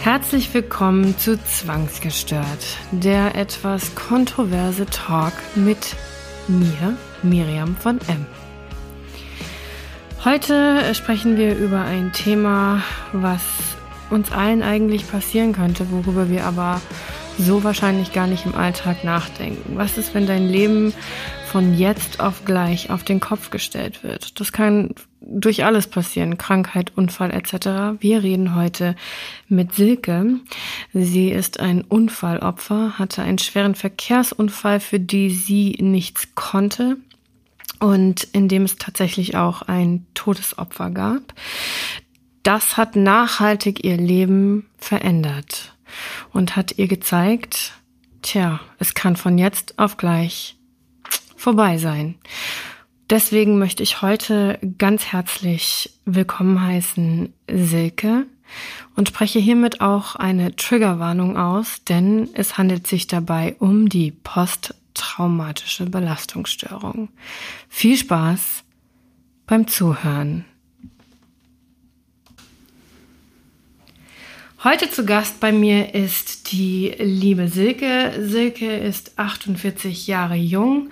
Herzlich willkommen zu Zwangsgestört, der etwas kontroverse Talk mit mir, Miriam von M. Heute sprechen wir über ein Thema, was uns allen eigentlich passieren könnte, worüber wir aber so wahrscheinlich gar nicht im Alltag nachdenken. Was ist, wenn dein Leben von jetzt auf gleich auf den Kopf gestellt wird? Das kann durch alles passieren, Krankheit, Unfall etc. Wir reden heute mit Silke. Sie ist ein Unfallopfer, hatte einen schweren Verkehrsunfall, für die sie nichts konnte und in dem es tatsächlich auch ein Todesopfer gab. Das hat nachhaltig ihr Leben verändert und hat ihr gezeigt, tja, es kann von jetzt auf gleich vorbei sein. Deswegen möchte ich heute ganz herzlich willkommen heißen Silke und spreche hiermit auch eine Triggerwarnung aus, denn es handelt sich dabei um die posttraumatische Belastungsstörung. Viel Spaß beim Zuhören. Heute zu Gast bei mir ist die liebe Silke. Silke ist 48 Jahre jung,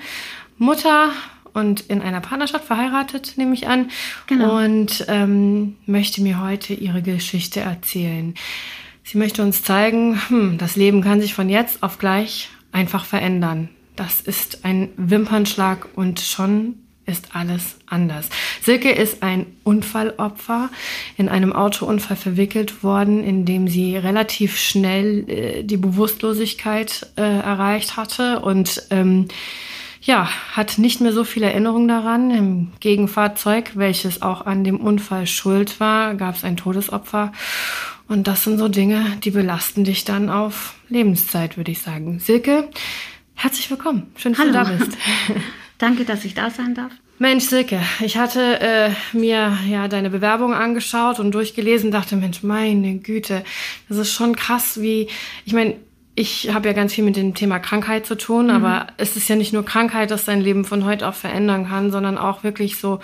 Mutter und in einer Partnerschaft verheiratet, nehme ich an. Genau. Und ähm, möchte mir heute ihre Geschichte erzählen. Sie möchte uns zeigen, hm, das Leben kann sich von jetzt auf gleich einfach verändern. Das ist ein Wimpernschlag und schon ist alles anders. Silke ist ein Unfallopfer, in einem Autounfall verwickelt worden, in dem sie relativ schnell äh, die Bewusstlosigkeit äh, erreicht hatte und ähm, ja, hat nicht mehr so viel Erinnerung daran. Im Gegenfahrzeug, welches auch an dem Unfall schuld war, gab es ein Todesopfer. Und das sind so Dinge, die belasten dich dann auf Lebenszeit, würde ich sagen. Silke, herzlich willkommen. Schön, dass Hallo. du da bist. Danke, dass ich da sein darf. Mensch, Silke, ich hatte äh, mir ja deine Bewerbung angeschaut und durchgelesen, dachte, Mensch, meine Güte, das ist schon krass, wie, ich meine, ich habe ja ganz viel mit dem Thema Krankheit zu tun, mhm. aber es ist ja nicht nur Krankheit, das dein Leben von heute auf verändern kann, sondern auch wirklich so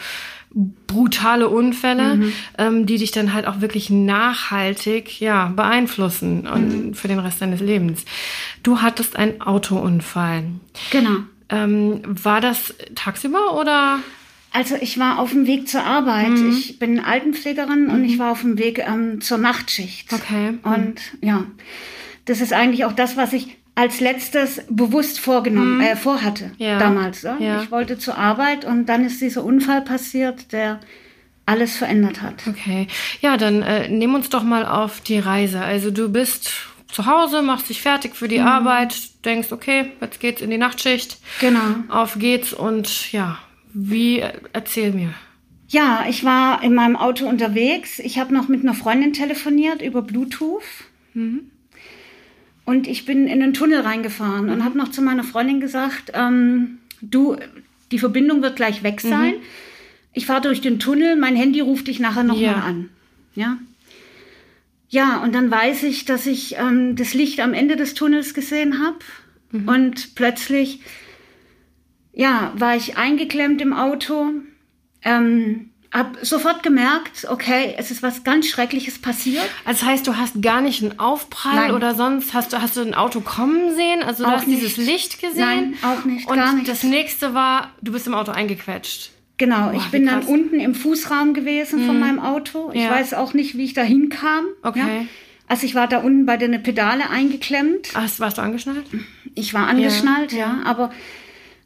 brutale Unfälle, mhm. ähm, die dich dann halt auch wirklich nachhaltig ja beeinflussen und mhm. für den Rest deines Lebens. Du hattest einen Autounfall. Genau. Ähm, war das tagsüber oder? Also ich war auf dem Weg zur Arbeit. Mhm. Ich bin Altenpflegerin mhm. und ich war auf dem Weg ähm, zur Nachtschicht. Okay. Und ja, das ist eigentlich auch das, was ich als letztes bewusst vorgenommen, mhm. äh, vorhatte ja. damals. Ja? ja? Ich wollte zur Arbeit und dann ist dieser Unfall passiert, der alles verändert hat. Okay. Ja, dann äh, nehmen uns doch mal auf die Reise. Also du bist zu Hause, machst dich fertig für die mhm. Arbeit, denkst, okay, jetzt geht's in die Nachtschicht. Genau. Auf geht's und ja, wie erzähl mir. Ja, ich war in meinem Auto unterwegs. Ich habe noch mit einer Freundin telefoniert über Bluetooth. Mhm. Und ich bin in den Tunnel reingefahren mhm. und habe noch zu meiner Freundin gesagt, ähm, du, die Verbindung wird gleich weg sein. Mhm. Ich fahre durch den Tunnel, mein Handy ruft dich nachher nochmal ja. an. Ja. Ja, und dann weiß ich, dass ich ähm, das Licht am Ende des Tunnels gesehen habe. Mhm. Und plötzlich, ja, war ich eingeklemmt im Auto. Ähm, hab sofort gemerkt, okay, es ist was ganz Schreckliches passiert. Also das heißt, du hast gar nicht einen Aufprall Nein. oder sonst hast du hast du ein Auto kommen sehen, also du auch hast nicht. dieses Licht gesehen. Nein, auch nicht, und gar nicht. das nächste war, du bist im Auto eingequetscht. Genau, Boah, ich bin dann unten im Fußraum gewesen hm. von mhm. meinem Auto. Ich ja. weiß auch nicht, wie ich da hinkam. Okay. Ja. Also ich war da unten bei den Pedale eingeklemmt. Ach, warst du angeschnallt? Ich war angeschnallt, ja. ja. Aber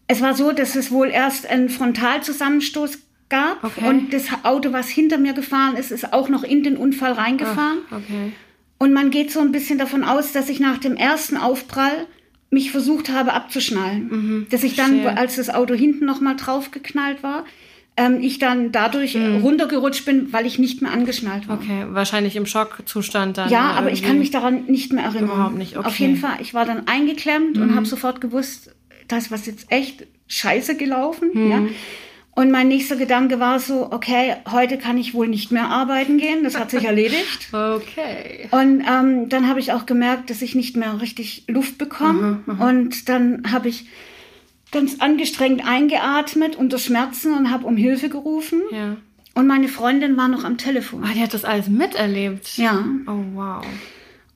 es war so, dass es wohl erst einen Frontalzusammenstoß gab okay. und das Auto, was hinter mir gefahren ist, ist auch noch in den Unfall reingefahren. Ach, okay. Und man geht so ein bisschen davon aus, dass ich nach dem ersten Aufprall mich versucht habe abzuschnallen. Mhm, dass ich dann, verstehe. als das Auto hinten noch mal draufgeknallt war, ähm, ich dann dadurch mhm. runtergerutscht bin, weil ich nicht mehr angeschnallt war. Okay, wahrscheinlich im Schockzustand dann. Ja, aber ich kann mich daran nicht mehr erinnern. Überhaupt nicht, okay. Auf jeden Fall, ich war dann eingeklemmt mhm. und habe sofort gewusst, das was jetzt echt scheiße gelaufen. Mhm. Ja. Und mein nächster Gedanke war so, okay, heute kann ich wohl nicht mehr arbeiten gehen. Das hat sich erledigt. okay. Und ähm, dann habe ich auch gemerkt, dass ich nicht mehr richtig Luft bekomme. Mhm, und dann habe ich ganz angestrengt eingeatmet unter Schmerzen und habe um Hilfe gerufen. Ja. Und meine Freundin war noch am Telefon. Ah, die hat das alles miterlebt. Ja. Oh, wow.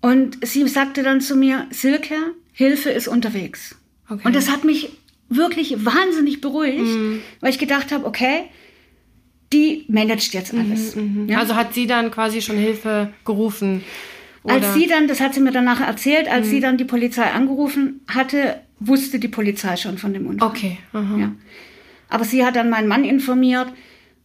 Und sie sagte dann zu mir, Silke, Hilfe ist unterwegs. Okay. Und das hat mich wirklich wahnsinnig beruhigt, mhm. weil ich gedacht habe, okay, die managt jetzt mhm, alles. Mhm, ja? Also hat sie dann quasi schon Hilfe gerufen? Oder? Als sie dann, das hat sie mir danach erzählt, als mhm. sie dann die Polizei angerufen hatte, wusste die Polizei schon von dem Unfall. Okay. Ja. Aber sie hat dann meinen Mann informiert,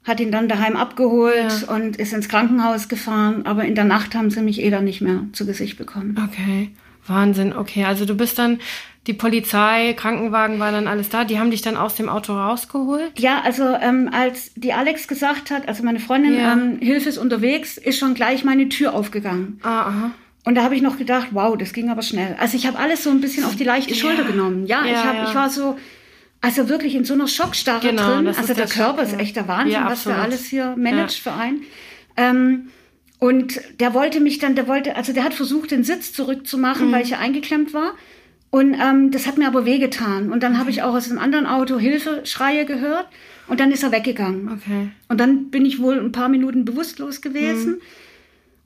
hat ihn dann daheim abgeholt ja. und ist ins Krankenhaus gefahren. Aber in der Nacht haben sie mich eh dann nicht mehr zu Gesicht bekommen. Okay. Wahnsinn. Okay. Also du bist dann die Polizei, Krankenwagen war dann alles da. Die haben dich dann aus dem Auto rausgeholt? Ja, also ähm, als die Alex gesagt hat, also meine Freundin, ja. ähm, Hilfe ist unterwegs, ist schon gleich meine Tür aufgegangen. Ah, aha. Und da habe ich noch gedacht, wow, das ging aber schnell. Also ich habe alles so ein bisschen auf die leichte ja. Schulter genommen. Ja, ja ich, hab, ich war so, also wirklich in so einer Schockstarre genau, drin. Also der, der Körper ist echt der Wahnsinn, was der alles hier managt für einen. Ähm, und der wollte mich dann, der wollte, also der hat versucht, den Sitz zurückzumachen, mhm. weil ich ja eingeklemmt war. Und ähm, das hat mir aber wehgetan. Und dann habe ich auch aus einem anderen Auto Hilfeschreie gehört. Und dann ist er weggegangen. Okay. Und dann bin ich wohl ein paar Minuten bewusstlos gewesen. Mhm.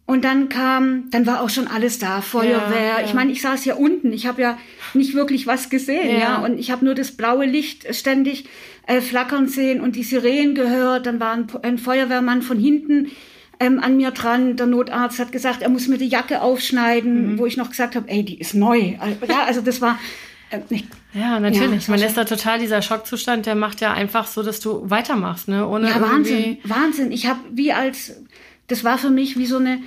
Und dann kam, dann war auch schon alles da, Feuerwehr. Ja, ja. Ich meine, ich saß ja unten, ich habe ja nicht wirklich was gesehen, ja. ja? Und ich habe nur das blaue Licht ständig äh, flackern sehen und die Sirenen gehört. Dann war ein, ein Feuerwehrmann von hinten ähm, an mir dran. Der Notarzt hat gesagt, er muss mir die Jacke aufschneiden, mhm. wo ich noch gesagt habe, ey, die ist neu. Ja, also das war. Äh. Ja, natürlich. Ja, Man ist da total dieser Schockzustand, der macht ja einfach so, dass du weitermachst, ne? Ohne ja, Wahnsinn, Wahnsinn. Ich habe wie als, das war für mich wie so eine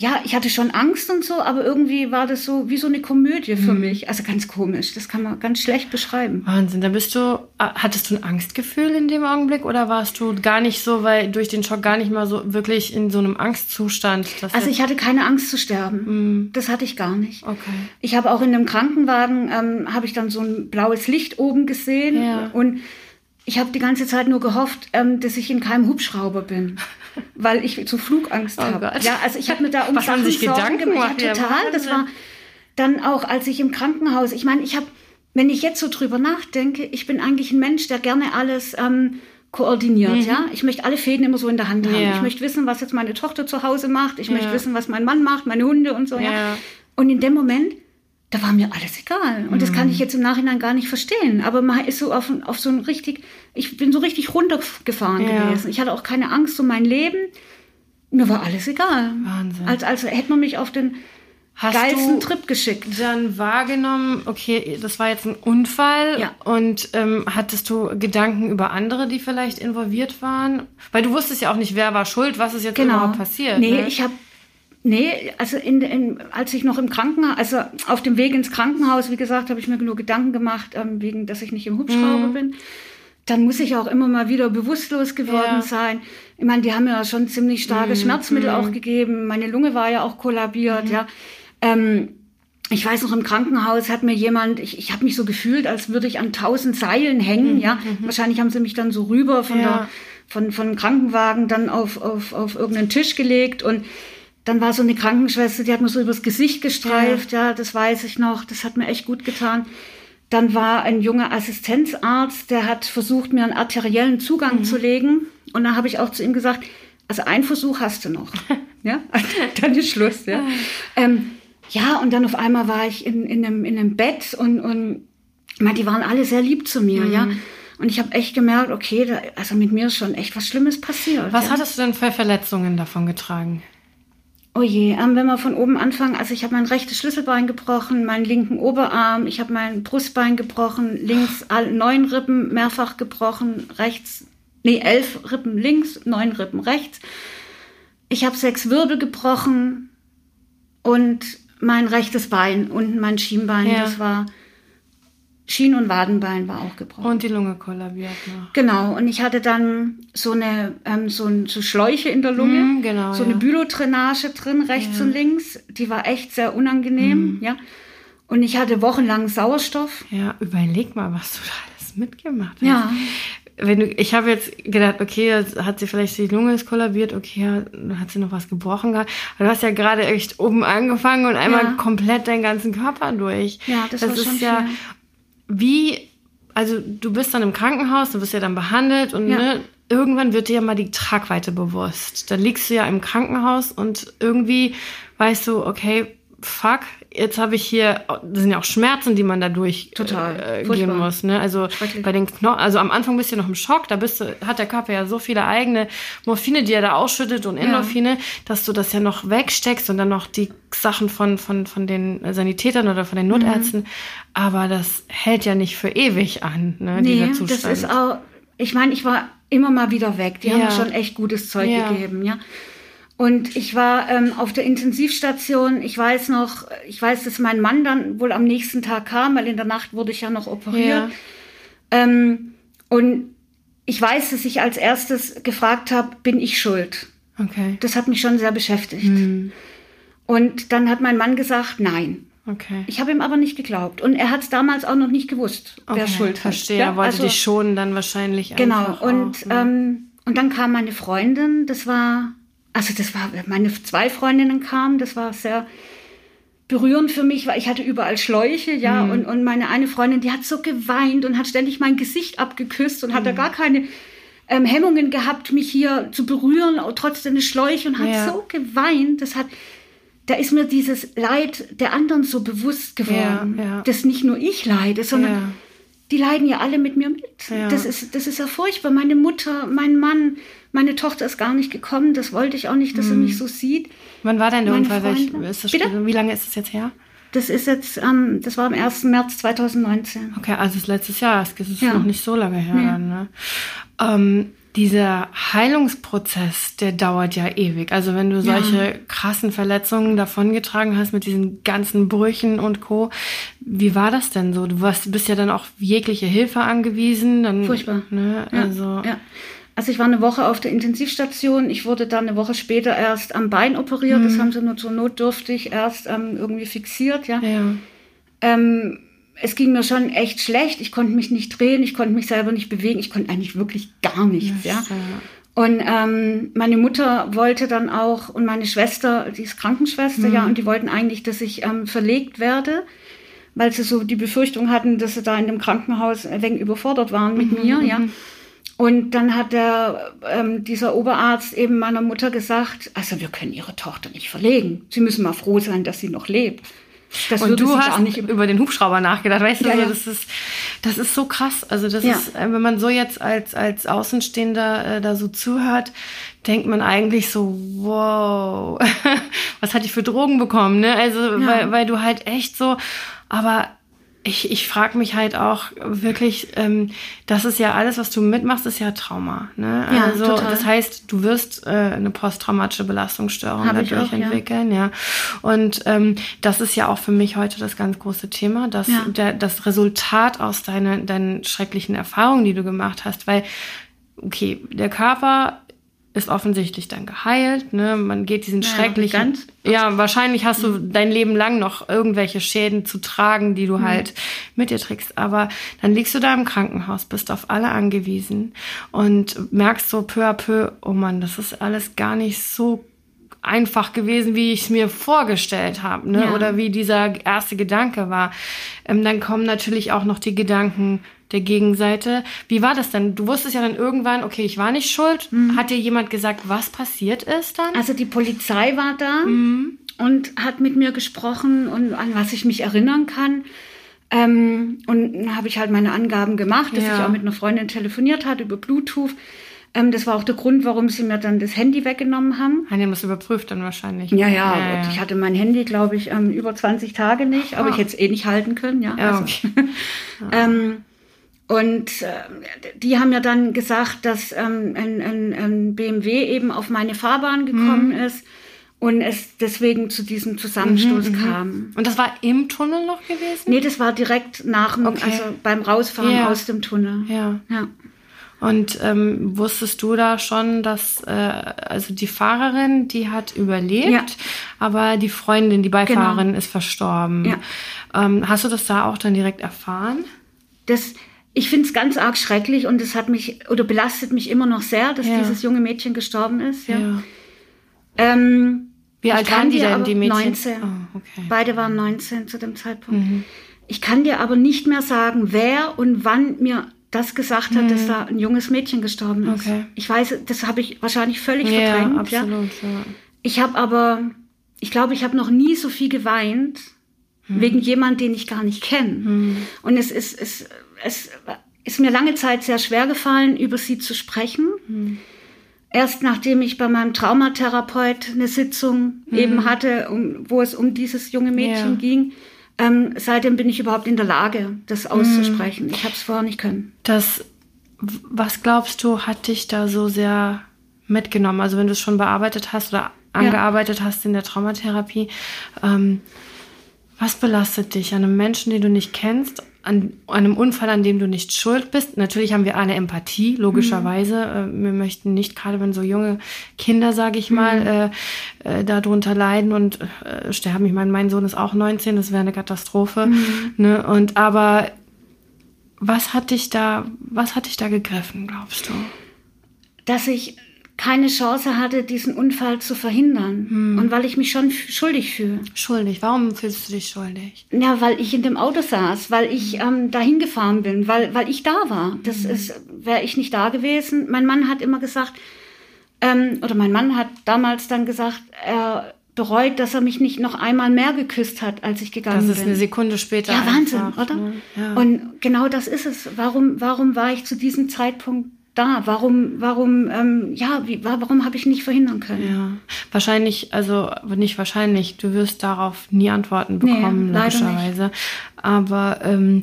ja, ich hatte schon Angst und so, aber irgendwie war das so wie so eine Komödie für mhm. mich. Also ganz komisch. Das kann man ganz schlecht beschreiben. Wahnsinn. Da bist du, äh, hattest du ein Angstgefühl in dem Augenblick oder warst du gar nicht so, weil durch den Schock gar nicht mal so wirklich in so einem Angstzustand? also ich hatte keine Angst zu sterben. Mhm. Das hatte ich gar nicht. Okay. Ich habe auch in einem Krankenwagen, ähm, habe ich dann so ein blaues Licht oben gesehen ja. und ich habe die ganze Zeit nur gehofft, ähm, dass ich in keinem Hubschrauber bin. weil ich so Flugangst oh habe. Ja, also ich habe mir da um Was haben sich Gedanken gemacht? Ja, total. Das war dann auch, als ich im Krankenhaus, ich meine, ich habe, wenn ich jetzt so drüber nachdenke, ich bin eigentlich ein Mensch, der gerne alles ähm, koordiniert, mhm. ja. Ich möchte alle Fäden immer so in der Hand haben. Ja. Ich möchte wissen, was jetzt meine Tochter zu Hause macht. Ich möchte wissen, was mein Mann macht, meine Hunde und so, ja. Und in dem Moment da war mir alles egal. Und das kann ich mhm. jetzt im Nachhinein gar nicht verstehen. Aber man ist so auf, auf so ein richtig, ich bin so richtig runtergefahren ja. gewesen. Ich hatte auch keine Angst um mein Leben. Mir war alles egal. Wahnsinn. Als, als hätte man mich auf den Hast geilsten Trip geschickt. Dann wahrgenommen, okay, das war jetzt ein Unfall. Ja. Und ähm, hattest du Gedanken über andere, die vielleicht involviert waren? Weil du wusstest ja auch nicht, wer war schuld, was ist jetzt genau. überhaupt passiert. Nee, ne? ich habe Nee, also in, in, als ich noch im Krankenhaus, also auf dem Weg ins Krankenhaus, wie gesagt, habe ich mir nur Gedanken gemacht, ähm, wegen, dass ich nicht im Hubschrauber mhm. bin. Dann muss ich auch immer mal wieder bewusstlos geworden ja. sein. Ich meine, die haben mir ja schon ziemlich starke mhm. Schmerzmittel mhm. auch gegeben. Meine Lunge war ja auch kollabiert, mhm. ja. Ähm, ich weiß noch, im Krankenhaus hat mir jemand, ich, ich habe mich so gefühlt, als würde ich an tausend Seilen hängen, mhm. ja. Mhm. Wahrscheinlich haben sie mich dann so rüber von ja. der, von, von Krankenwagen dann auf, auf, auf irgendeinen Tisch gelegt und dann war so eine Krankenschwester, die hat mir so übers Gesicht gestreift, ja. ja, das weiß ich noch, das hat mir echt gut getan. Dann war ein junger Assistenzarzt, der hat versucht, mir einen arteriellen Zugang mhm. zu legen. Und dann habe ich auch zu ihm gesagt, also einen Versuch hast du noch. ja, dann ist Schluss. Ja. Ähm, ja, und dann auf einmal war ich in, in, einem, in einem Bett und, und meine, die waren alle sehr lieb zu mir, mhm. ja. Und ich habe echt gemerkt, okay, da, also mit mir ist schon echt was Schlimmes passiert. Was ja? hattest du denn für Verletzungen davon getragen? Oh je, ähm, wenn wir von oben anfangen, also ich habe mein rechtes Schlüsselbein gebrochen, meinen linken Oberarm, ich habe mein Brustbein gebrochen, links all, neun Rippen mehrfach gebrochen, rechts, nee, elf Rippen links, neun Rippen rechts. Ich habe sechs Wirbel gebrochen und mein rechtes Bein und mein Schienbein, ja. das war Schien- und Wadenbein war auch gebrochen. Und die Lunge kollabiert noch. Genau. Und ich hatte dann so eine ähm, so, ein, so Schläuche in der Lunge, mm, genau, so eine Bülodrainage drin, rechts ja. und links. Die war echt sehr unangenehm, mm. ja. Und ich hatte wochenlang Sauerstoff. Ja, überleg mal, was du da alles mitgemacht hast. Ja. Wenn du, ich habe jetzt gedacht, okay, hat sie vielleicht die Lunge ist kollabiert, okay, hat sie noch was gebrochen gehabt. Aber du hast ja gerade echt oben angefangen und einmal ja. komplett deinen ganzen Körper durch. Ja, das, das war ist schon ja. Viel wie, also du bist dann im Krankenhaus, du wirst ja dann behandelt und ja. ne, irgendwann wird dir ja mal die Tragweite bewusst. Dann liegst du ja im Krankenhaus und irgendwie weißt du, okay, fuck, jetzt habe ich hier, das sind ja auch Schmerzen, die man dadurch Total. äh, muss. Ne? Also bei den Knochen, also am Anfang bist du noch im Schock, da bist du, hat der Körper ja so viele eigene Morphine, die er da ausschüttet und Endorphine, dass du das ja noch wegsteckst und dann noch die Sachen von, von, von den Sanitätern oder von den Mhm. Notärzten. Aber das hält ja nicht für ewig an, ne, Nee, dieser Zustand. das ist auch, ich meine, ich war immer mal wieder weg. Die haben Ja. mir schon echt gutes Zeug Ja. gegeben, ja. Und ich war ähm, auf der Intensivstation. Ich weiß noch, ich weiß, dass mein Mann dann wohl am nächsten Tag kam, weil in der Nacht wurde ich ja noch operiert. Ja. Ähm, und ich weiß, dass ich als erstes gefragt habe, bin ich schuld? Okay. Das hat mich schon sehr beschäftigt. Hm. Und dann hat mein Mann gesagt, nein. Okay. Ich habe ihm aber nicht geglaubt. Und er hat es damals auch noch nicht gewusst, wer okay. schuld hat. Verstehe, Ja, er wollte also- dich schonen dann wahrscheinlich Genau, und, auch, ne? ähm, und dann kam meine Freundin, das war, also das war, meine zwei Freundinnen kamen, das war sehr berührend für mich, weil ich hatte überall Schläuche, ja, Mhm. und, und meine eine Freundin, die hat so geweint und hat ständig mein Gesicht abgeküsst und hat Mhm. da gar keine ähm, Hemmungen gehabt, mich hier zu berühren, trotz der Schläuche und hat Ja. so geweint, das hat, da ist mir dieses Leid der anderen so bewusst geworden, Ja, ja. dass nicht nur ich leide, sondern. Die leiden ja alle mit mir mit. Ja. Das, ist, das ist ja furchtbar. Meine Mutter, mein Mann, meine Tochter ist gar nicht gekommen. Das wollte ich auch nicht, dass er mich so sieht. Wann war denn der meine Unfall? Welch, das, wie lange ist es jetzt her? Das ist jetzt, ähm, das war am 1. März 2019. Okay, also es ist letztes Jahr, es ist Ja. noch nicht so lange her. Nee. Dann, ne? ähm, dieser Heilungsprozess, der dauert ja ewig. Also wenn du solche krassen Verletzungen davongetragen hast mit diesen ganzen Brüchen und Co. Wie war das denn so? Du warst, bist ja dann auch jegliche Hilfe angewiesen. Dann, Furchtbar. Ne? Ja, Also, ja. Also ich war eine Woche auf der Intensivstation. Ich wurde dann eine Woche später erst am Bein operiert. Das haben sie nur zur Not dürftig erst ähm, irgendwie fixiert. Ja. ja. Ähm, es ging mir schon echt schlecht. Ich konnte mich nicht drehen, ich konnte mich selber nicht bewegen, ich konnte eigentlich wirklich gar nichts. Ja. So. Und ähm, meine Mutter wollte dann auch und meine Schwester, die ist Krankenschwester, ja, und die wollten eigentlich, dass ich ähm, verlegt werde, weil sie so die Befürchtung hatten, dass sie da in dem Krankenhaus ein wenig überfordert waren mit mir, ja. Und dann hat der, ähm, dieser Oberarzt eben meiner Mutter gesagt, also wir können ihre Tochter nicht verlegen. Sie müssen mal froh sein, dass sie noch lebt. Das Und du hast nicht über den Hubschrauber nachgedacht, weißt du? Ja, so, ja. Das ist, das ist so krass. Also das Ja. ist, äh, wenn man so jetzt als als Außenstehender äh, da so zuhört, denkt man eigentlich so, wow, was hat die für Drogen bekommen? Ne? Also weil, weil du halt echt so, aber ich, ich frage mich halt auch wirklich, ähm, das ist ja alles, was du mitmachst, ist ja Trauma. Ne? Ja, also total. das heißt, du wirst äh, eine posttraumatische Belastungsstörung Hab dadurch auch, ja. entwickeln, ja. Und ähm, das ist ja auch für mich heute das ganz große Thema, dass Ja. der, das Resultat aus deinen, deinen schrecklichen Erfahrungen, die du gemacht hast, weil okay, der Körper ist offensichtlich dann geheilt, ne? Man geht diesen Ja, noch schrecklichen. ganz. Ja, wahrscheinlich hast du dein Leben lang noch irgendwelche Schäden zu tragen, die du Mhm. halt mit dir trägst. Aber dann liegst du da im Krankenhaus, bist auf alle angewiesen und merkst so peu à peu, oh Mann, das ist alles gar nicht so einfach gewesen, wie ich es mir vorgestellt habe, ne? Ja. Oder wie dieser erste Gedanke war. Ähm, dann kommen natürlich auch noch die Gedanken der Gegenseite. Wie war das denn? Du wusstest ja dann irgendwann, okay, ich war nicht schuld. Hat dir jemand gesagt, was passiert ist dann? Mhm. Also die Polizei war da Mhm. und hat mit mir gesprochen und an was ich mich erinnern kann. Ähm, und dann habe ich halt meine Angaben gemacht, dass Ja. ich auch mit einer Freundin telefoniert hat über Bluetooth. Ähm, das war auch der Grund, warum sie mir dann das Handy weggenommen haben. Haben die das überprüft dann wahrscheinlich? Ja, ja, ja, ich hatte mein Handy, glaube ich, ähm, über 20 Tage nicht, aber Ah. ich hätte es eh nicht halten können, ja. Ja, also. okay. und äh, die haben ja dann gesagt, dass ähm, ein, ein, ein BMW eben auf meine Fahrbahn gekommen Mhm. ist und es deswegen zu diesem Zusammenstoß kam. Und das war im Tunnel noch gewesen? Nee, das war direkt nach dem, Okay. also beim Rausfahren Ja. aus dem Tunnel. Ja. Ja. Und ähm, wusstest du da schon, dass äh, also die Fahrerin, die hat überlebt, Ja. aber die Freundin, die Beifahrerin, ist verstorben. Ja. Ähm, hast du das da auch dann direkt erfahren? Das, ich finde es ganz arg schrecklich und es hat mich oder belastet mich immer noch sehr, dass Ja. dieses junge Mädchen gestorben ist. Ja. Ähm, Wie alt waren die denn, die Mädchen? 19. Oh, okay. Beide waren 19 zu dem Zeitpunkt. Mhm. Ich kann dir aber nicht mehr sagen, wer und wann mir das gesagt hat, dass da ein junges Mädchen gestorben ist. Mhm. Okay. Ich weiß, das habe ich wahrscheinlich völlig Ja, verdrängt. Ja. absolut. Ja. Ich habe aber ich glaube, ich habe noch nie so viel geweint hm. wegen jemand, den ich gar nicht kenne. Hm. Und es ist, es, es ist mir lange Zeit sehr schwer gefallen, über sie zu sprechen. Hm. Erst nachdem ich bei meinem Traumatherapeut eine Sitzung hm. eben hatte, um, wo es um dieses junge Mädchen ja. ging, ähm, seitdem bin ich überhaupt in der Lage, das auszusprechen. Hm. Ich habe es vorher nicht können. Das, was glaubst du, hat dich da so sehr mitgenommen? Also wenn du es schon bearbeitet hast oder angearbeitet ja. hast in der Traumatherapie, ähm, was belastet dich an einem Menschen, den du nicht kennst, an einem Unfall, an dem du nicht schuld bist? Natürlich haben wir alle Empathie, logischerweise. Mhm. Wir möchten nicht, gerade wenn so junge Kinder, sage ich mal, mhm. äh, äh, darunter leiden und äh, sterben. Ich meine, mein Sohn ist auch 19, das wäre eine Katastrophe. Mhm. Ne? Und aber was hat dich da, was hat dich da gegriffen, glaubst du? Dass ich keine Chance hatte, diesen Unfall zu verhindern. Hm. Und weil ich mich schon schuldig fühle. Schuldig? Warum fühlst du dich schuldig? Ja, weil ich in dem Auto saß, weil ich ähm, dahin gefahren bin, weil, weil ich da war. Das hm. ist, wäre ich nicht da gewesen. Mein Mann hat immer gesagt, ähm, oder mein Mann hat damals dann gesagt, er bereut, dass er mich nicht noch einmal mehr geküsst hat, als ich gegangen bin. Das ist bin. eine Sekunde später. Ja, Wahnsinn, einfach, oder? Ne? Ja. Und genau das ist es. Warum, warum war ich zu diesem Zeitpunkt da? Warum, warum, ähm, ja, wie, warum habe ich nicht verhindern können? Ja, wahrscheinlich, also nicht wahrscheinlich, du wirst darauf nie Antworten bekommen, nee, logischerweise. Aber ähm,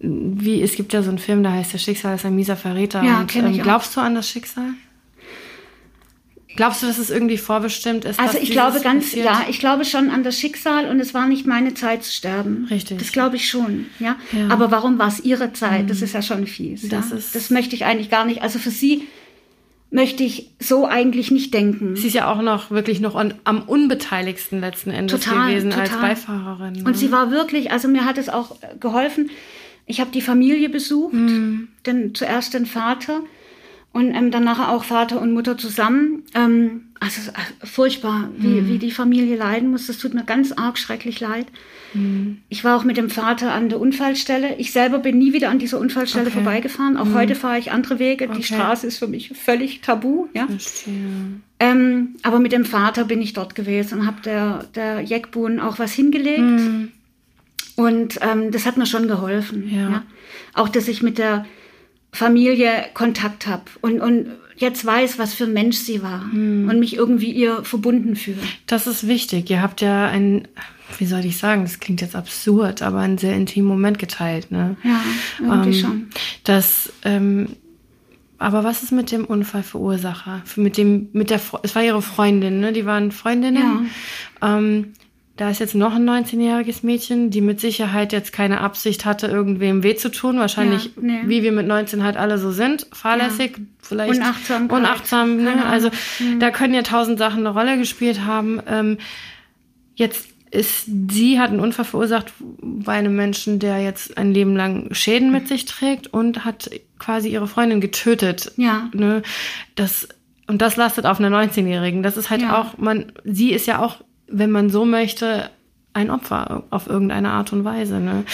wie, es gibt ja so einen Film, der heißt Das Schicksal ist ein mieser Verräter. Ja, und, ähm, glaubst du an das Schicksal? Glaubst du, dass es irgendwie vorbestimmt ist? Also ich glaube ganz, passiert? ja, ich glaube schon an das Schicksal und es war nicht meine Zeit zu sterben. Richtig. Das glaube ich schon, ja. ja. Aber warum war es ihre Zeit? Mhm. Das ist ja schon fies. Das, ja? ist das möchte ich eigentlich gar nicht. Also für sie möchte ich so eigentlich nicht denken. Sie ist ja auch noch wirklich noch an, am unbeteiligsten letzten Endes total, gewesen total. als Beifahrerin. Ne? Und sie war wirklich, also mir hat es auch geholfen. Ich habe die Familie besucht, mhm. denn zuerst den Vater und ähm, dann nachher auch Vater und Mutter zusammen. Ähm, also äh, furchtbar, wie, mhm. wie die Familie leiden muss. Das tut mir ganz arg schrecklich leid. Mhm. Ich war auch mit dem Vater an der Unfallstelle. Ich selber bin nie wieder an dieser Unfallstelle okay. vorbeigefahren. Auch mhm. heute fahre ich andere Wege. Okay. Die Straße ist für mich völlig tabu. Ja? Ähm, aber mit dem Vater bin ich dort gewesen und habe der, der Jeckbuhn auch was hingelegt. Mhm. Und ähm, das hat mir schon geholfen. Ja. ja. Auch, dass ich mit der Familie Kontakt habe und, und jetzt weiß, was für ein Mensch sie war hm. und mich irgendwie ihr verbunden fühle. Das ist wichtig. Ihr habt ja ein, wie soll ich sagen, das klingt jetzt absurd, aber einen sehr intimen Moment geteilt. Ne? Ja, irgendwie ähm, schon. Das, ähm, aber was ist mit dem Unfallverursacher? Mit dem, mit der, es war ihre Freundin, ne? Die waren Freundinnen. Ja. Ähm, da ist jetzt noch ein 19-jähriges Mädchen, die mit Sicherheit jetzt keine Absicht hatte, irgendwem weh zu tun. Wahrscheinlich, ja, nee. wie wir mit 19 halt alle so sind, fahrlässig, ja. vielleicht unachtsam. Unachtsam, ne? Also mhm. da können ja tausend Sachen eine Rolle gespielt haben. Ähm, jetzt ist, sie hat einen Unfall verursacht bei einem Menschen, der jetzt ein Leben lang Schäden mit sich trägt und hat quasi ihre Freundin getötet. Ja. Ne? Das, und das lastet auf einer 19-Jährigen. Das ist halt ja. auch, man, sie ist ja auch wenn man so möchte, ein Opfer auf irgendeine Art und Weise. Ne?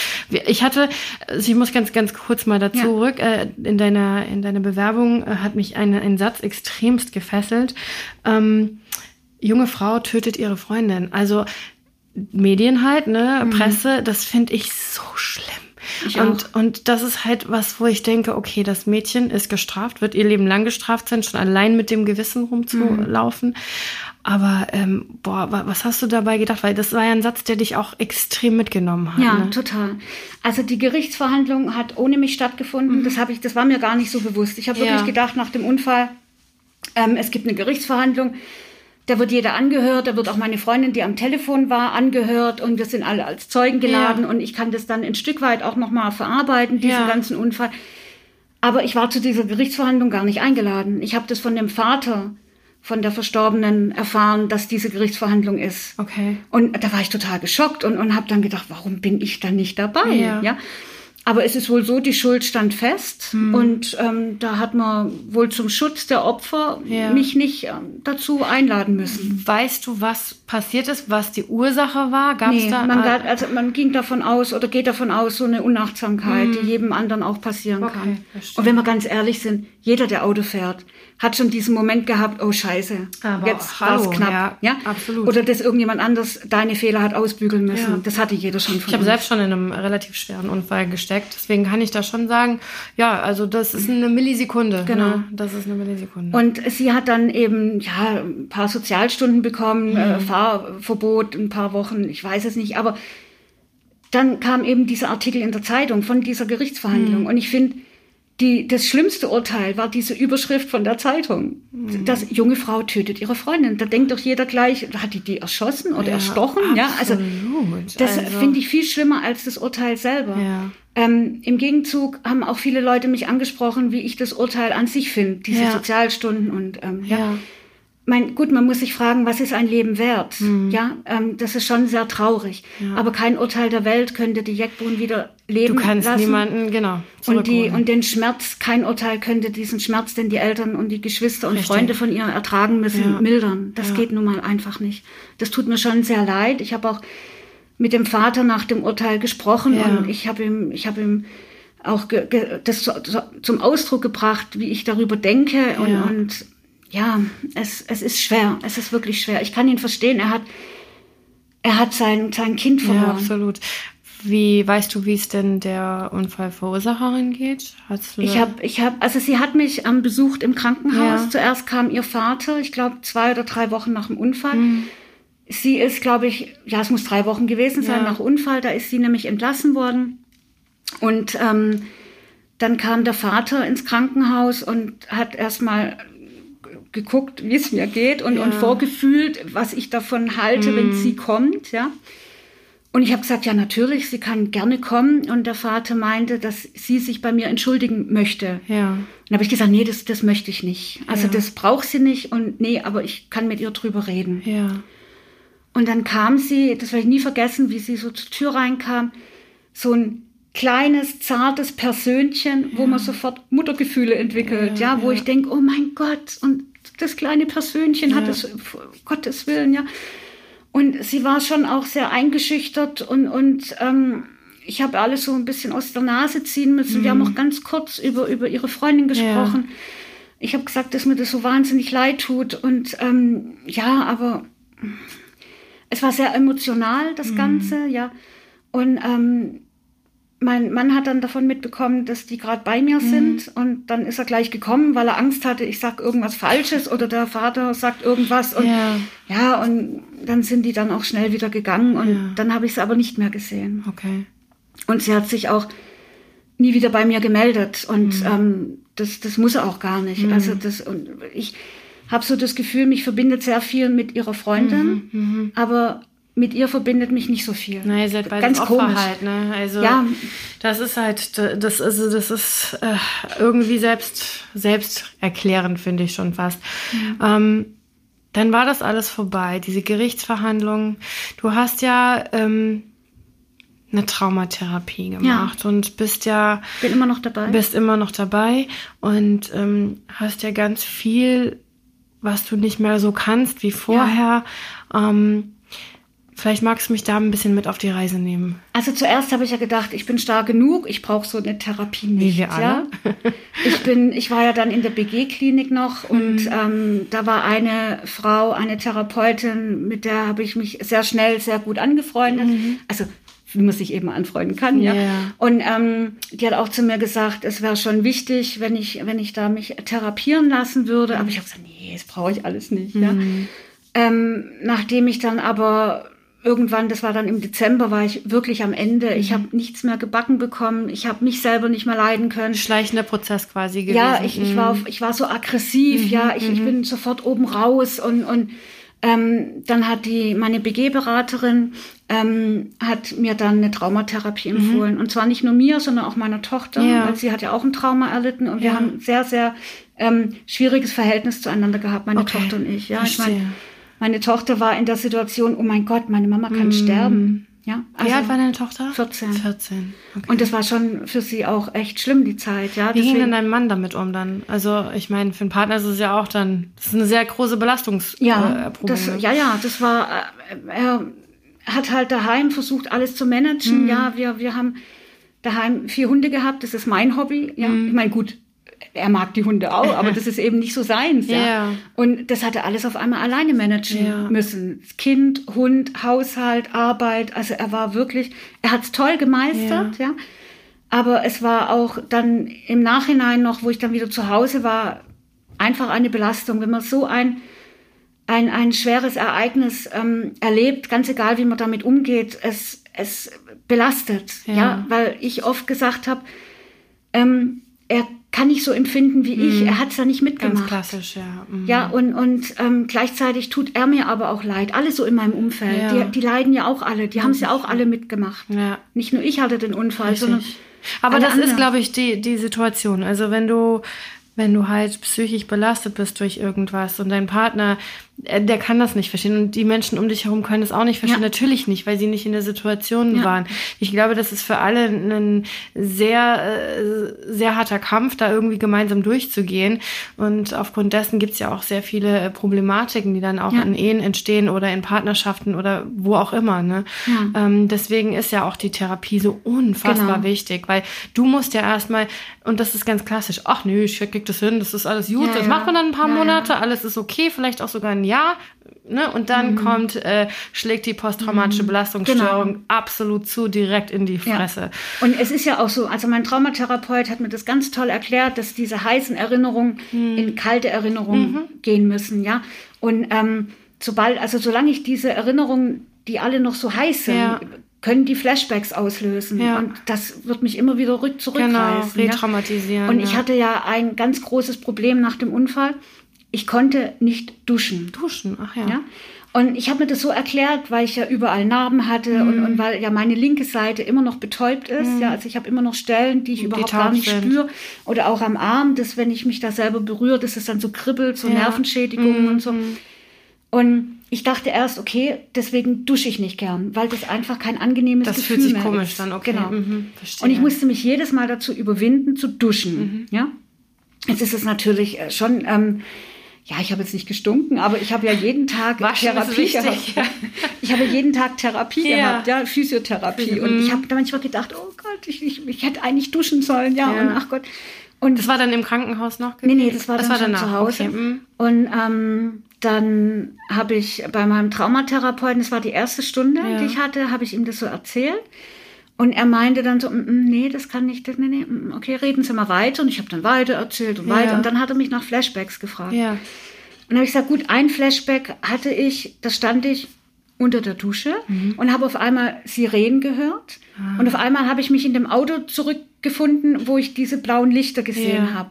Ich hatte, also ich muss ganz, ganz kurz mal dazu ja. zurück, äh, in deiner, in deiner Bewerbung äh, hat mich ein, ein Satz extremst gefesselt. Ähm, junge Frau tötet ihre Freundin. Also Medien halt, ne, mhm. Presse, das finde ich so schlimm. Ich und, und das ist halt was, wo ich denke, okay, das Mädchen ist gestraft, wird ihr Leben lang gestraft sein, schon allein mit dem Gewissen rumzulaufen. Mhm. Aber ähm, boah, was hast du dabei gedacht? Weil das war ja ein Satz, der dich auch extrem mitgenommen hat. Ja, ne? total. Also die Gerichtsverhandlung hat ohne mich stattgefunden. Mhm. Das habe ich, das war mir gar nicht so bewusst. Ich habe ja. wirklich gedacht nach dem Unfall, ähm, es gibt eine Gerichtsverhandlung. Da wird jeder angehört, da wird auch meine Freundin, die am Telefon war, angehört und wir sind alle als Zeugen geladen ja. und ich kann das dann ein Stück weit auch nochmal verarbeiten, diesen ja. ganzen Unfall. Aber ich war zu dieser Gerichtsverhandlung gar nicht eingeladen. Ich habe das von dem Vater von der Verstorbenen erfahren, dass diese Gerichtsverhandlung ist. Okay. Und da war ich total geschockt und, und habe dann gedacht, warum bin ich da nicht dabei? Ja. ja? Aber es ist wohl so, die Schuld stand fest mhm. und ähm, da hat man wohl zum Schutz der Opfer ja. mich nicht ähm, dazu einladen müssen. Weißt du, was passiert ist, was die Ursache war? Gab's nee, da man, gab, also man ging davon aus oder geht davon aus, so eine Unachtsamkeit, mhm. die jedem anderen auch passieren okay, kann. Verstehe. Und wenn wir ganz ehrlich sind, jeder, der Auto fährt, hat schon diesen Moment gehabt, oh Scheiße, Aber jetzt war es knapp. Ja, ja, absolut. Oder dass irgendjemand anders deine Fehler hat ausbügeln müssen. Ja. Das hatte jeder schon von Ich habe selbst schon in einem relativ schweren Unfall gesteckt. Deswegen kann ich da schon sagen, ja, also das ist eine Millisekunde. Genau. Ne? Das ist eine Millisekunde. Und sie hat dann eben ja, ein paar Sozialstunden bekommen, mhm. äh, Fahrverbot, ein paar Wochen, ich weiß es nicht. Aber dann kam eben dieser Artikel in der Zeitung von dieser Gerichtsverhandlung. Mhm. Und ich finde, die, das schlimmste Urteil war diese Überschrift von der Zeitung. Mhm. Das junge Frau tötet ihre Freundin. Da denkt doch jeder gleich, hat die die erschossen oder ja, erstochen? Absolut. Ja, also das also. finde ich viel schlimmer als das Urteil selber. Ja. Ähm, Im Gegenzug haben auch viele Leute mich angesprochen, wie ich das Urteil an sich finde, diese ja. Sozialstunden und ähm, ja mein, gut, man muss sich fragen, was ist ein Leben wert? Mhm. Ja, ähm, das ist schon sehr traurig. Ja. Aber kein Urteil der Welt könnte die Jackbohnen wieder leben Du kannst lassen. niemanden, genau. Und, die, und den Schmerz, kein Urteil könnte diesen Schmerz, den die Eltern und die Geschwister und Richtig. Freunde von ihr ertragen müssen, ja. mildern. Das ja. geht nun mal einfach nicht. Das tut mir schon sehr leid. Ich habe auch mit dem Vater nach dem Urteil gesprochen und ich habe ihm, ich habe ihm auch das zum Ausdruck gebracht, wie ich darüber denke und, und ja, es, es ist schwer. Es ist wirklich schwer. Ich kann ihn verstehen. Er hat, er hat sein, sein Kind verloren. Ja, absolut. Wie weißt du, wie es denn der Unfallverursacherin geht? Hast du ich habe, ich habe, also sie hat mich ähm, besucht im Krankenhaus. Ja. Zuerst kam ihr Vater, ich glaube zwei oder drei Wochen nach dem Unfall. Mhm. Sie ist, glaube ich, ja, es muss drei Wochen gewesen sein ja. nach Unfall. Da ist sie nämlich entlassen worden. Und ähm, dann kam der Vater ins Krankenhaus und hat erstmal geguckt, wie es mir geht und, ja. und vorgefühlt, was ich davon halte, mm. wenn sie kommt, ja. Und ich habe gesagt, ja, natürlich, sie kann gerne kommen. Und der Vater meinte, dass sie sich bei mir entschuldigen möchte. Ja. Und dann habe ich gesagt, nee, das, das möchte ich nicht. Also ja. das braucht sie nicht und nee, aber ich kann mit ihr drüber reden. Ja. Und dann kam sie, das werde ich nie vergessen, wie sie so zur Tür reinkam, so ein kleines, zartes Persönchen, ja. wo man sofort Muttergefühle entwickelt, ja, ja wo ich denke, oh mein Gott, und das kleine Persönchen ja. hat es, Gottes Willen, ja. Und sie war schon auch sehr eingeschüchtert und, und ähm, ich habe alles so ein bisschen aus der Nase ziehen müssen. Mhm. Wir haben auch ganz kurz über, über ihre Freundin gesprochen. Ja. Ich habe gesagt, dass mir das so wahnsinnig leid tut. Und ähm, ja, aber es war sehr emotional, das mhm. Ganze, ja. Und ähm, mein Mann hat dann davon mitbekommen, dass die gerade bei mir mhm. sind und dann ist er gleich gekommen, weil er Angst hatte, ich sag irgendwas Falsches oder der Vater sagt irgendwas und ja, ja und dann sind die dann auch schnell wieder gegangen und ja. dann habe ich sie aber nicht mehr gesehen. Okay. Und sie hat sich auch nie wieder bei mir gemeldet und mhm. ähm, das, das muss er auch gar nicht. Mhm. Also das und ich habe so das Gefühl, mich verbindet sehr viel mit ihrer Freundin, mhm. Mhm. aber mit ihr verbindet mich nicht so viel. Nein, ihr seid beide Ganz Opfer komisch. halt, ne? Also ja. das ist halt, das ist, das ist äh, irgendwie selbst, selbst erklärend, finde ich schon fast. Ja. Ähm, dann war das alles vorbei, diese Gerichtsverhandlungen. Du hast ja ähm, eine Traumatherapie gemacht ja. und bist ja bin immer noch dabei. Bist immer noch dabei und ähm, hast ja ganz viel, was du nicht mehr so kannst wie vorher. Ja. Ähm, Vielleicht magst du mich da ein bisschen mit auf die Reise nehmen. Also zuerst habe ich ja gedacht, ich bin stark genug, ich brauche so eine Therapie nicht. Wie wir alle. Ja? Ich bin, ich war ja dann in der BG-Klinik noch und mhm. ähm, da war eine Frau, eine Therapeutin, mit der habe ich mich sehr schnell, sehr gut angefreundet. Mhm. Also wie man sich eben anfreunden kann, ja. Yeah. Und ähm, die hat auch zu mir gesagt, es wäre schon wichtig, wenn ich, wenn ich da mich therapieren lassen würde. Aber ich habe gesagt, nee, das brauche ich alles nicht. Mhm. Ja. Ähm, nachdem ich dann aber irgendwann, das war dann im Dezember, war ich wirklich am Ende. Ich mhm. habe nichts mehr gebacken bekommen. Ich habe mich selber nicht mehr leiden können. Schleichender Prozess quasi gewesen. Ja, ich, ich, war, mhm. ich war so aggressiv. Mhm. Ja, ich, ich mhm. bin sofort oben raus und, und ähm, dann hat die meine BG-Beraterin ähm, hat mir dann eine Traumatherapie empfohlen und zwar nicht nur mir, sondern auch meiner Tochter, ja. weil sie hat ja auch ein Trauma erlitten und ja. wir haben ein sehr sehr ähm, schwieriges Verhältnis zueinander gehabt, meine okay. Tochter und ich. Ja, Verstehe. ich meine meine Tochter war in der Situation, oh mein Gott, meine Mama kann mm. sterben. Ja, Wie alt war deine Tochter? 14. 14. Okay. Und das war schon für sie auch echt schlimm, die Zeit. Ja, Wie ging denn dein Mann damit um dann? Also ich meine, für einen Partner ist es ja auch dann, das ist eine sehr große Belastungs Ja, äh, Erprobung, das, ne? ja, ja, das war, äh, er hat halt daheim versucht, alles zu managen. Mhm. Ja, wir, wir haben daheim vier Hunde gehabt, das ist mein Hobby. Ja, Mhm. ich meine, gut, er mag die Hunde auch, aber das ist eben nicht so seins. Ja. Ja. Und das hat er alles auf einmal alleine managen Ja. müssen. Kind, Hund, Haushalt, Arbeit. Also er war wirklich, er hat es toll gemeistert, ja. Aber es war auch dann im Nachhinein noch, wo ich dann wieder zu Hause war, einfach eine Belastung, wenn man so ein ein, ein schweres Ereignis ähm, erlebt, ganz egal, wie man damit umgeht, es, es belastet. Ja. Ja. weil ich oft gesagt habe, ähm, er kann nicht so empfinden wie ich, er hat es ja nicht Ganz mitgemacht. klassisch, ja. Mhm. Ja, und, und ähm, gleichzeitig tut er mir aber auch leid. Alle so in meinem Umfeld. Ja. Die, die leiden ja auch alle. Die haben es ja auch alle mitgemacht. Ja. Nicht nur ich hatte den Unfall, sondern. Richtig. Aber alle das ist, anderen. glaube ich, die, die Situation. Also wenn du, wenn du halt psychisch belastet bist durch irgendwas und dein Partner, der kann das nicht verstehen und die Menschen um dich herum können das auch nicht verstehen. Ja. Natürlich nicht, weil sie nicht in der Situation Ja. waren. Ich glaube, das ist für alle ein sehr, äh, sehr harter Kampf, da irgendwie gemeinsam durchzugehen. Und aufgrund dessen gibt es ja auch sehr viele äh, Problematiken, die dann auch Ja. in Ehen entstehen oder in Partnerschaften oder wo auch immer. Ne? Ähm, deswegen ist ja auch die Therapie so unfassbar Genau. wichtig, weil du musst ja erstmal, und das ist ganz klassisch, ach nö, ich krieg das hin, das ist alles gut, das macht man dann ein paar Monate, alles ist okay, vielleicht auch sogar ein Jahr, ne? Und Mhm. dann kommt, äh, schlägt die posttraumatische Belastungsstörung Genau. absolut zu, direkt in die Ja. Fresse. Und es ist ja auch so, also mein Traumatherapeut hat mir das ganz toll erklärt, dass diese heißen Erinnerungen Hm. in kalte Erinnerungen Mhm. gehen müssen, ja. Und ähm, sobald, also solange ich diese Erinnerungen, die alle noch so heiß sind, Ja. können die Flashbacks auslösen. Ja. Und das wird mich immer wieder rück Genau, zurückreißen. ja. retraumatisieren. Und ich ja. hatte ja ein ganz großes Problem nach dem Unfall. Ich konnte nicht duschen. Duschen, ach ja. Ja? Und ich habe mir das so erklärt, weil ich ja überall Narben hatte und, Mhm. und weil ja meine linke Seite immer noch betäubt ist. Ja, also ich habe immer noch Stellen, die ich Die überhaupt gar nicht sind. spüre. Oder auch am Arm, dass wenn ich mich da selber berühre, dass es dann so kribbelt, so Ja. Mhm. Nervenschädigungen und so. Und ich dachte erst, okay, deswegen dusche ich nicht gern, weil das einfach kein angenehmes Das Gefühl fühlt sich komisch ist. dann, okay. Genau. Mhm. Und ich musste mich jedes Mal dazu überwinden, zu duschen. Mhm. Ja. Jetzt ist es natürlich äh, schon, ähm, ja, ich habe jetzt nicht gestunken, aber ich habe ja jeden Tag Waschen Therapie gehabt. ja. Ich habe jeden Tag Therapie Ja. gehabt, ja, Physiotherapie. Und ich habe da manchmal gedacht, oh Gott, ich, ich, ich hätte eigentlich duschen sollen, ja, Ja. und ach Gott. Und das war dann im Krankenhaus noch? Nee, nee, gewesen? das war dann schon danach. zu Hause. Okay. mhm. Und ähm, dann habe ich bei meinem Traumatherapeuten, das war die erste Stunde, die ich hatte, habe ich ihm das so erzählt. Und er meinte dann so, "Mm, mm, nee, das kann nicht, nee, nee, mm, okay, reden Sie mal weiter. Und ich habe dann weiter erzählt und Ja. weiter. Und dann hat er mich nach Flashbacks gefragt. Ja. Und dann habe ich gesagt, gut, ein Flashback hatte ich, da stand ich unter der Dusche Mhm. und habe auf einmal Sirenen gehört. Ah. Und auf einmal habe ich mich in dem Auto zurückgefunden, wo ich diese blauen Lichter gesehen Ja. habe.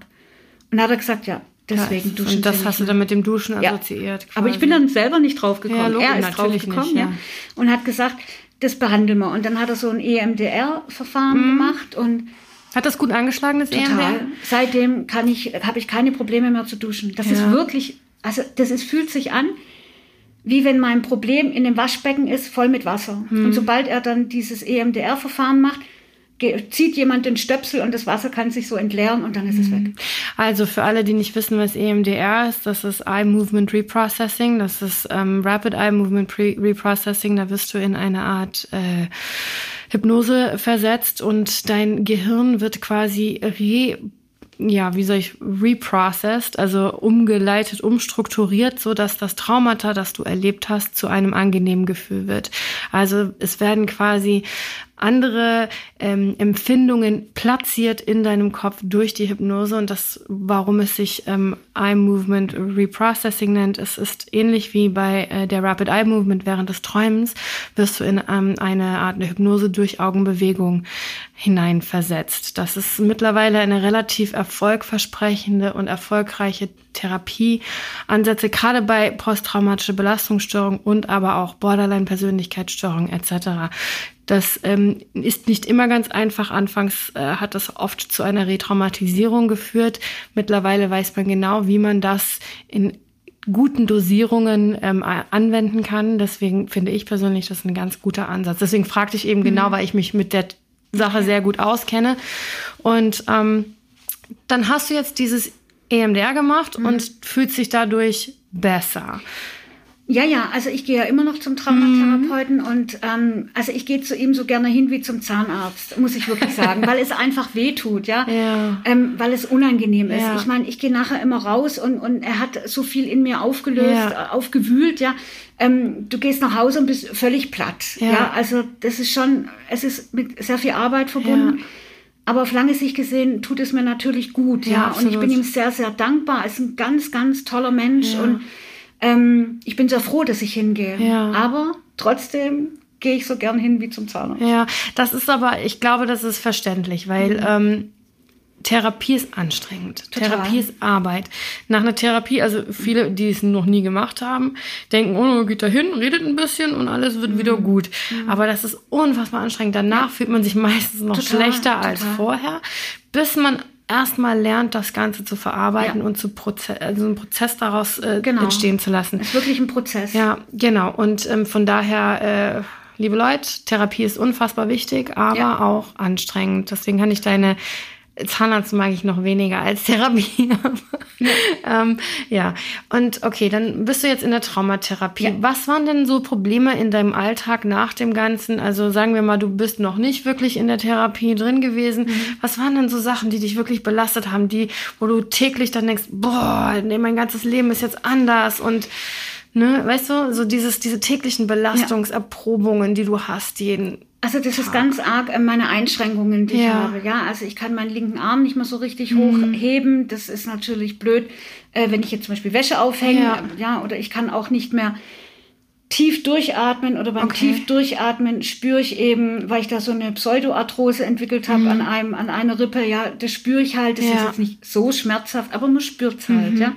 Und dann hat er gesagt, ja, deswegen duschen Und das Sie hast du dann mit dem Duschen Ja. assoziiert. aber ich bin dann selber nicht drauf gekommen. Ja, logisch, er ist drauf gekommen nicht, ja. ja. und hat gesagt, das behandeln wir. Und dann hat er so ein E EMDR-Verfahren Mhm. gemacht und Hat das gut angeschlagen, das total. EMDR? Seitdem kann ich, habe ich keine Probleme mehr zu duschen. Das Ja. ist wirklich, also das ist, fühlt sich an, wie wenn mein Problem in dem Waschbecken ist, voll mit Wasser. Mhm. Und sobald er dann dieses E EMDR-Verfahren macht, zieht jemand den Stöpsel und das Wasser kann sich so entleeren und dann ist es weg. Also für alle, die nicht wissen, was EMDR ist, das ist Eye Movement Reprocessing, das ist ähm, Rapid Eye Movement Pre Reprocessing, da wirst du in eine Art äh, Hypnose versetzt und dein Gehirn wird quasi re ja, wie soll ich, reprocessed, also umgeleitet, umstrukturiert, so dass das Traumata, das du erlebt hast, zu einem angenehmen Gefühl wird. Also es werden quasi andere ähm, Empfindungen platziert in deinem Kopf durch die Hypnose und das, warum es sich ähm, Eye Movement Reprocessing nennt, es ist ähnlich wie bei äh, der Rapid Eye Movement während des Träumens, wirst du in ähm, eine Art eine Hypnose durch Augenbewegung hineinversetzt. Das ist mittlerweile eine relativ erfolgversprechende und erfolgreiche Therapieansätze, gerade bei posttraumatische Belastungsstörung und aber auch Borderline-Persönlichkeitsstörung etc. Das ähm, ist nicht immer ganz einfach. Anfangs äh, hat das oft zu einer Retraumatisierung geführt. Mittlerweile weiß man genau, wie man das in guten Dosierungen ähm, anwenden kann. Deswegen finde ich persönlich das ein ganz guter Ansatz. Deswegen fragte ich eben genau, mhm. genau, weil ich mich mit der Sache sehr gut auskenne. Und ähm, dann hast du jetzt dieses EMDR gemacht mhm. und fühlt sich dadurch besser. Ja, ja, also ich gehe ja immer noch zum Traumatherapeuten mhm. und ähm, also ich gehe zu ihm so gerne hin wie zum Zahnarzt, muss ich wirklich sagen, weil es einfach weh tut, ja, ja. Ähm, weil es unangenehm ist. Ja. Ich meine, ich gehe nachher immer raus und, und er hat so viel in mir aufgelöst, ja. aufgewühlt, ja. Ähm, du gehst nach Hause und bist völlig platt, ja. ja. Also das ist schon, es ist mit sehr viel Arbeit verbunden. Aber auf lange Sicht gesehen tut es mir natürlich gut, ja. und ich bin ihm sehr, sehr dankbar. Er ist ein ganz, ganz toller Mensch und ähm, ich bin sehr froh, dass ich hingehe. Ja. Aber trotzdem gehe ich so gern hin wie zum Zahnarzt. Ja, das ist aber, ich glaube, das ist verständlich, weil mhm. ähm, Therapie ist anstrengend. Total. Therapie ist Arbeit. Nach einer Therapie, also viele, die es noch nie gemacht haben, denken, oh, geht da hin, redet ein bisschen und alles wird mhm. wieder gut. Mhm. Aber das ist unfassbar anstrengend. Danach ja. fühlt man sich meistens noch total, schlechter total. als vorher, bis man erstmal lernt, das Ganze zu verarbeiten ja. und zu Proze also einen Prozess daraus äh, genau. entstehen zu lassen. Das ist wirklich ein Prozess. Ja, genau. Und ähm, von daher, äh, liebe Leute, Therapie ist unfassbar wichtig, aber ja. auch anstrengend. Deswegen kann ich deine Zahnarzt mag ich noch weniger als Therapie. ja. ähm, ja, und okay, dann bist du jetzt in der Traumatherapie. Ja. Was waren denn so Probleme in deinem Alltag nach dem Ganzen? Also sagen wir mal, du bist noch nicht wirklich in der Therapie drin gewesen. Mhm. Was waren denn so Sachen, die dich wirklich belastet haben, die, wo du täglich dann denkst, boah, nee, mein ganzes Leben ist jetzt anders und Ne, weißt du, so dieses, diese täglichen Belastungserprobungen, die du hast, jeden also das Tag. ist ganz arg äh, meine Einschränkungen, die ja. ich habe. Ja, also ich kann meinen linken Arm nicht mehr so richtig mhm. hochheben. Das ist natürlich blöd, äh, wenn ich jetzt zum Beispiel Wäsche aufhänge. Ja. ja, oder ich kann auch nicht mehr tief durchatmen oder beim okay. tief durchatmen spüre ich eben, weil ich da so eine Pseudoarthrose entwickelt habe mhm. an einem an einer Rippe, ja, das spüre ich halt. Das ja. ist jetzt nicht so schmerzhaft, aber man spürt es halt, mhm. ja.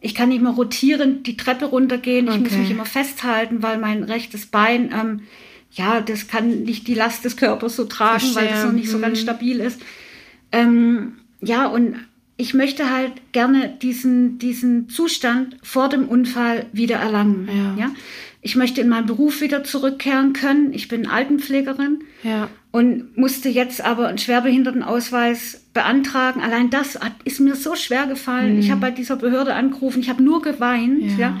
Ich kann nicht mehr rotierend die Treppe runtergehen. Ich okay. muss mich immer festhalten, weil mein rechtes Bein ähm, ja, das kann nicht die Last des Körpers so tragen, weil das noch nicht so ganz mhm. stabil ist. Ähm, ja, und ich möchte halt gerne diesen, diesen Zustand vor dem Unfall wieder erlangen. Ja. ja. Ich möchte in meinen Beruf wieder zurückkehren können. Ich bin Altenpflegerin ja. und musste jetzt aber einen Schwerbehindertenausweis beantragen. Allein das hat, ist mir so schwer gefallen. Mhm. Ich habe bei dieser Behörde angerufen, ich habe nur geweint, ja. ja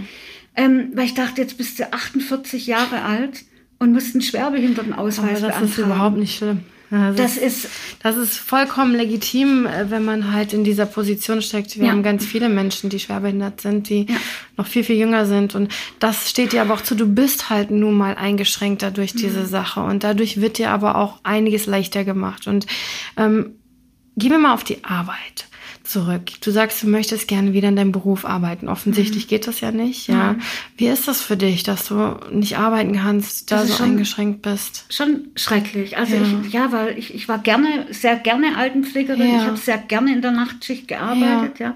ähm, weil ich dachte, jetzt bist du 48 Jahre alt und mussten Schwerbehindertenausweis Aber das beantragen. ist überhaupt nicht schlimm. Das, das ist, das ist vollkommen legitim, äh, wenn man halt in dieser Position steckt. Wir ja. haben ganz viele Menschen, die schwerbehindert sind, die ja. noch viel, viel jünger sind. Und das steht dir aber auch zu. Du bist halt nun mal eingeschränkter durch diese mhm. Sache. Und dadurch wird dir aber auch einiges leichter gemacht. Und ähm, gehen wir mal auf die Arbeit zurück. Du sagst, du möchtest gerne wieder in deinem Beruf arbeiten. Offensichtlich mhm. geht das ja nicht, ja. Mhm. Wie ist das für dich, dass du nicht arbeiten kannst, da so schon, eingeschränkt bist? Schon schrecklich. Also ja, ich, ja weil ich, ich war gerne, sehr gerne Altenpflegerin. Ja. Ich habe sehr gerne in der Nachtschicht gearbeitet, ja. ja.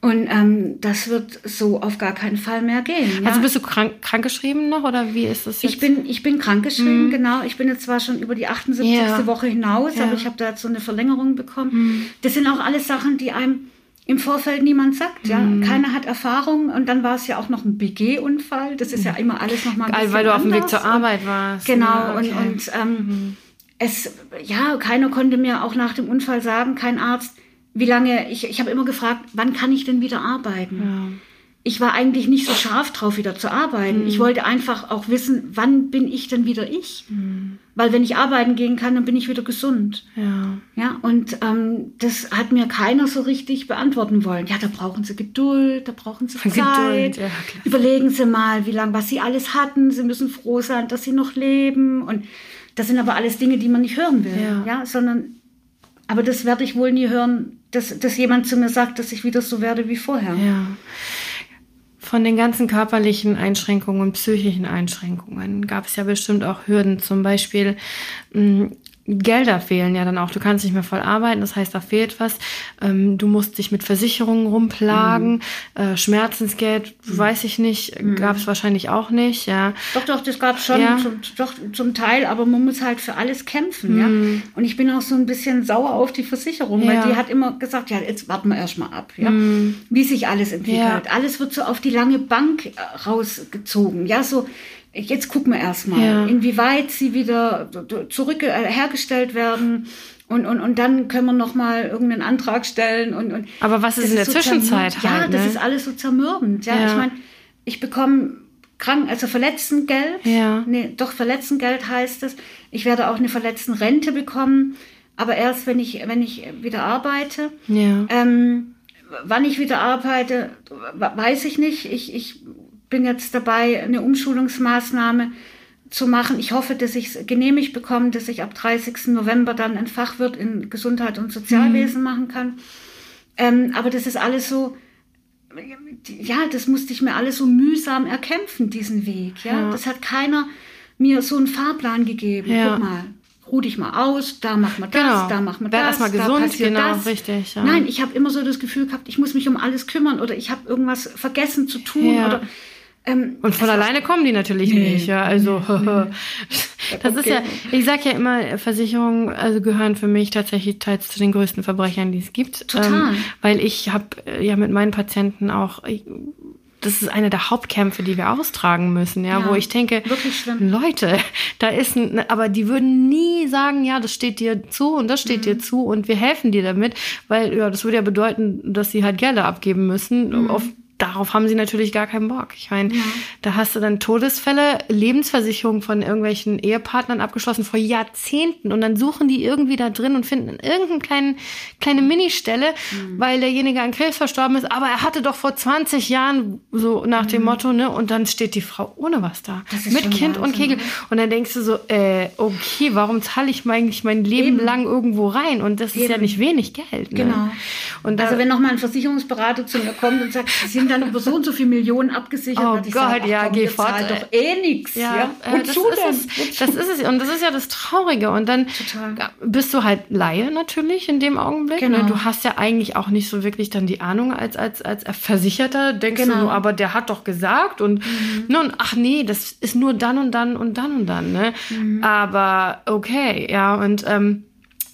Und ähm, das wird so auf gar keinen Fall mehr gehen. Ja? Also bist du krank, krankgeschrieben noch oder wie ist das jetzt? Ich bin, ich bin krankgeschrieben, mhm. genau. Ich bin jetzt zwar schon über die 78. Ja. Woche hinaus, ja. aber ich habe da jetzt so eine Verlängerung bekommen. Mhm. Das sind auch alles Sachen, die einem im Vorfeld niemand sagt. Ja, mhm. keiner hat Erfahrung und dann war es ja auch noch ein BG-Unfall. Das ist ja immer alles noch mal ein bisschen Weil du auf dem Weg zur Arbeit warst. Genau okay. und und ähm, mhm. es ja keiner konnte mir auch nach dem Unfall sagen, kein Arzt wie lange, ich, ich habe immer gefragt, wann kann ich denn wieder arbeiten? Ja. Ich war eigentlich nicht so scharf drauf, wieder zu arbeiten. Mhm. Ich wollte einfach auch wissen, wann bin ich denn wieder ich? Mhm. Weil wenn ich arbeiten gehen kann, dann bin ich wieder gesund. Ja. Ja, und ähm, das hat mir keiner so richtig beantworten wollen. Ja, da brauchen Sie Geduld, da brauchen Sie Zeit. Geduld, ja, Überlegen Sie mal, wie lange, was Sie alles hatten. Sie müssen froh sein, dass Sie noch leben. Und das sind aber alles Dinge, die man nicht hören will. Ja, ja sondern aber das werde ich wohl nie hören, dass, dass jemand zu mir sagt, dass ich wieder so werde wie vorher. Ja. Von den ganzen körperlichen Einschränkungen und psychischen Einschränkungen gab es ja bestimmt auch Hürden. Zum Beispiel mh, hm, Gelder fehlen ja dann auch. Du kannst nicht mehr voll arbeiten, das heißt, da fehlt was. Ähm, du musst dich mit Versicherungen rumplagen. Mhm. Äh, Schmerzensgeld, mhm. weiß ich nicht, mhm. gab es wahrscheinlich auch nicht. Ja. Doch, doch, das gab es schon ja. zum, doch, zum Teil, aber man muss halt für alles kämpfen. Ja? Mhm. Und ich bin auch so ein bisschen sauer auf die Versicherung, ja. weil die hat immer gesagt, ja, jetzt warten wir erstmal ab, ja? Mhm. wie sich alles entwickelt. Alles wird so auf die lange Bank äh, rausgezogen. Ja, so jetzt gucken wir erstmal, ja. inwieweit sie wieder zurück äh, hergestellt werden. Und, und, und dann können wir noch mal irgendeinen Antrag stellen. Und, und Aber was ist in der so Zwischenzeit halt? Ja, ne? das ist alles so zermürbend. Ja, ja. ich meine, ich bekomme krank, also Verletztengeld. Ja. Nee, doch Verletztengeld heißt es. Ich werde auch eine Verletztenrente bekommen, aber erst wenn ich wenn ich wieder arbeite. Ja. Ähm, wann ich wieder arbeite, weiß ich nicht. Ich, ich bin jetzt dabei, eine Umschulungsmaßnahme zu machen. Ich hoffe, dass ich es genehmigt bekomme, dass ich ab 30. November dann ein Fachwirt in Gesundheit und Sozialwesen mhm. machen kann. Ähm, aber das ist alles so, ja, das musste ich mir alles so mühsam erkämpfen, diesen Weg. Ja, ja. das hat keiner mir so einen Fahrplan gegeben. Ja. Guck mal, ruh dich mal aus, da machen wir das, genau. da machen wir das. erstmal gesund, genau, das. richtig. Ja. Nein, ich habe immer so das Gefühl gehabt, ich muss mich um alles kümmern oder ich habe irgendwas vergessen zu tun ja. oder ähm, und von alleine kommen die natürlich nee, nicht, ja. Also nee, das okay. ist ja, ich sag ja immer, Versicherungen also gehören für mich tatsächlich teils zu den größten Verbrechern, die es gibt. Total. Ähm, weil ich habe äh, ja mit meinen Patienten auch. Ich, das ist eine der Hauptkämpfe, die wir austragen müssen, ja, ja wo ich denke, Leute, da ist ein, aber die würden nie sagen, ja, das steht dir zu und das steht mhm. dir zu und wir helfen dir damit, weil ja, das würde ja bedeuten, dass sie halt Gelder abgeben müssen, mhm. auf darauf haben sie natürlich gar keinen Bock. Ich meine, ja. da hast du dann Todesfälle, Lebensversicherungen von irgendwelchen Ehepartnern abgeschlossen vor Jahrzehnten und dann suchen die irgendwie da drin und finden irgendeine kleine, kleine Ministelle, mhm. weil derjenige an Krebs verstorben ist, aber er hatte doch vor 20 Jahren so nach mhm. dem Motto, ne, und dann steht die Frau ohne was da. Mit Kind Wahnsinn, und Kegel. Ne? Und dann denkst du so, äh, okay, warum zahle ich eigentlich mein Leben Eben. lang irgendwo rein? Und das Eben. ist ja nicht wenig Geld. Ne? Genau. Und da, also wenn nochmal ein Versicherungsberater zu mir kommt und sagt, sie sind dann über so und so viele Millionen abgesichert. Oh Gott, sag, ja, komm, geh fort. doch eh nichts. Ja, ja. Äh, das, ist es, das ist es. Und das ist ja das Traurige. Und dann Total. bist du halt Laie natürlich in dem Augenblick. Ne? Genau. Ne? Du hast ja eigentlich auch nicht so wirklich dann die Ahnung als, als, als Versicherter. Denkst genau. du nur, aber der hat doch gesagt. Und, mhm. ne, und ach nee, das ist nur dann und dann und dann und dann. Ne? Mhm. Aber okay, ja. Und ähm,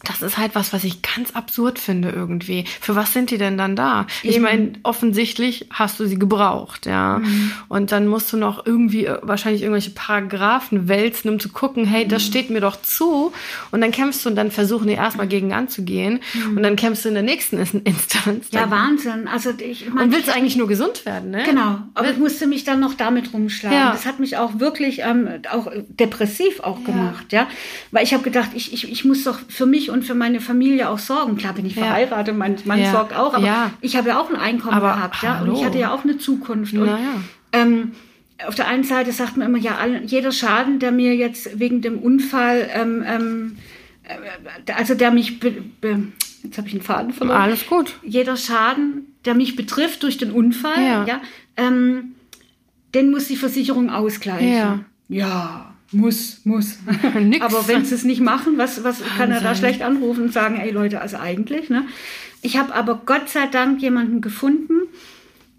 das ist halt was, was ich ganz absurd finde irgendwie. Für was sind die denn dann da? Eben. Ich meine, offensichtlich hast du sie gebraucht, ja. Mhm. Und dann musst du noch irgendwie äh, wahrscheinlich irgendwelche Paragraphen wälzen, um zu gucken, hey, mhm. das steht mir doch zu. Und dann kämpfst du und dann versuchen die erstmal gegen anzugehen. Mhm. Und dann kämpfst du in der nächsten Instanz. Ja, Wahnsinn. Also ich mein, Und willst ich, eigentlich nur gesund werden, ne? Genau. Aber ich musste mich dann noch damit rumschlagen. Ja. Das hat mich auch wirklich ähm, auch depressiv auch ja. gemacht, ja. Weil ich habe gedacht, ich, ich, ich muss doch für mich und für meine Familie auch sorgen. Klar bin ich ja. verheiratet, mein Mann ja. sorgt auch, aber ja. ich habe ja auch ein Einkommen aber, gehabt, ja, und ich hatte ja auch eine Zukunft. Und, ähm, auf der einen Seite sagt man immer, ja, jeder Schaden, der mir jetzt wegen dem Unfall, ähm, ähm, äh, also der mich, be, be, jetzt habe ich einen Faden verloren. Alles gut. Jeder Schaden, der mich betrifft durch den Unfall, ja, ähm, den muss die Versicherung ausgleichen. Ja. ja muss, muss. Aber wenn sie es nicht machen, was, was kann er da schlecht anrufen und sagen, ey Leute, also eigentlich, ne? Ich habe aber Gott sei Dank jemanden gefunden,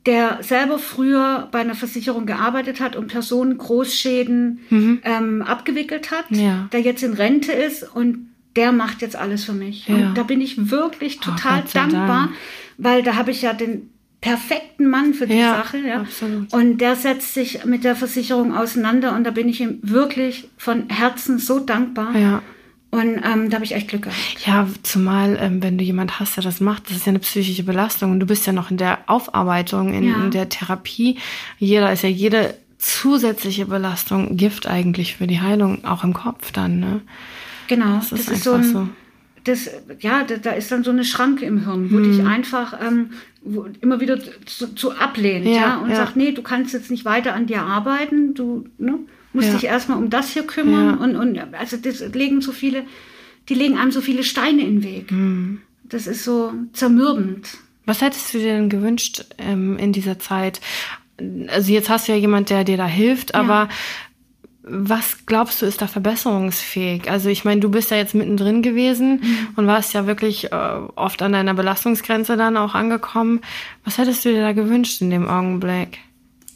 der selber früher bei einer Versicherung gearbeitet hat und Personen Großschäden mhm. ähm, abgewickelt hat, ja. der jetzt in Rente ist und der macht jetzt alles für mich. Ja. Und da bin ich wirklich total oh, dankbar, Dank. weil da habe ich ja den perfekten Mann für die ja, Sache. Ja. Absolut. Und der setzt sich mit der Versicherung auseinander und da bin ich ihm wirklich von Herzen so dankbar. Ja. Und ähm, da habe ich echt Glück gehabt. Ja, zumal, ähm, wenn du jemand hast, der das macht, das ist ja eine psychische Belastung und du bist ja noch in der Aufarbeitung, in, ja. in der Therapie. Jeder ist ja jede zusätzliche Belastung Gift eigentlich für die Heilung, auch im Kopf dann. Ne? Genau, das ist, das ist so, ein, so. Das, ja, da, da, ist dann so eine Schranke im Hirn, wo hm. dich einfach ähm, immer wieder zu, zu ablehnt, ja, ja und ja. sagt, nee, du kannst jetzt nicht weiter an dir arbeiten, du ne, musst ja. dich erstmal um das hier kümmern und, und also das legen so viele, die legen einem so viele Steine in den Weg. Mhm. Das ist so zermürbend. Was hättest du dir denn gewünscht ähm, in dieser Zeit? Also jetzt hast du ja jemand, der dir da hilft, aber was glaubst du, ist da verbesserungsfähig? Also ich meine, du bist ja jetzt mittendrin gewesen mhm. und warst ja wirklich äh, oft an deiner Belastungsgrenze dann auch angekommen. Was hättest du dir da gewünscht in dem Augenblick?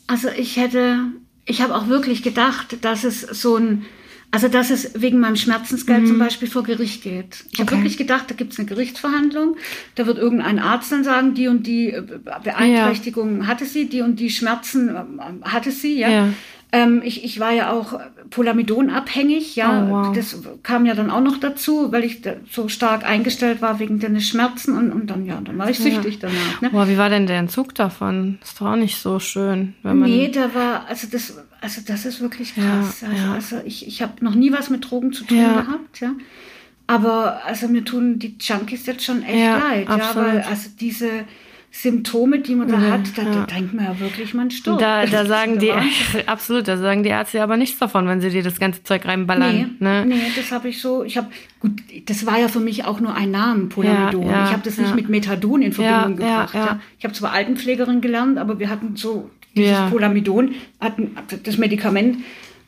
Also ich hätte, ich habe auch wirklich gedacht, dass es so ein, also dass es wegen meinem Schmerzensgeld mhm. zum Beispiel vor Gericht geht. Ich okay. habe wirklich gedacht, da gibt es eine Gerichtsverhandlung, da wird irgendein Arzt dann sagen, die und die äh, Beeinträchtigung ja. hatte sie, die und die Schmerzen äh, hatte sie, ja. ja. Ähm, ich, ich war ja auch Polamidon abhängig, ja. Oh, wow. Das kam ja dann auch noch dazu, weil ich so stark eingestellt war wegen deines Schmerzen und, und dann, ja, dann war ich süchtig ja. danach. Ne? Boah, wie war denn der Entzug davon? Das war auch nicht so schön. Wenn man nee, der war, also das, also das ist wirklich krass. Ja, also, ja. also ich, ich habe noch nie was mit Drogen zu tun gehabt, ja. Aber also mir tun die Junkies jetzt schon echt leid, absolut. ja, weil also diese Symptome, die man da ja, hat, da, ja. denkt man ja wirklich, man stirbt. Da, da sagen die, absolut, da sagen die Ärzte aber nichts davon, wenn sie dir das ganze Zeug reinballern. Nee, ne? nee das habe ich so, ich habe, gut, das war ja für mich auch nur ein Name, Polamidon. Ja, ich habe das nicht mit Methadon in Verbindung gebracht. Ich habe zwar Altenpflegerin gelernt, aber wir hatten so dieses Polamidon, hatten, das Medikament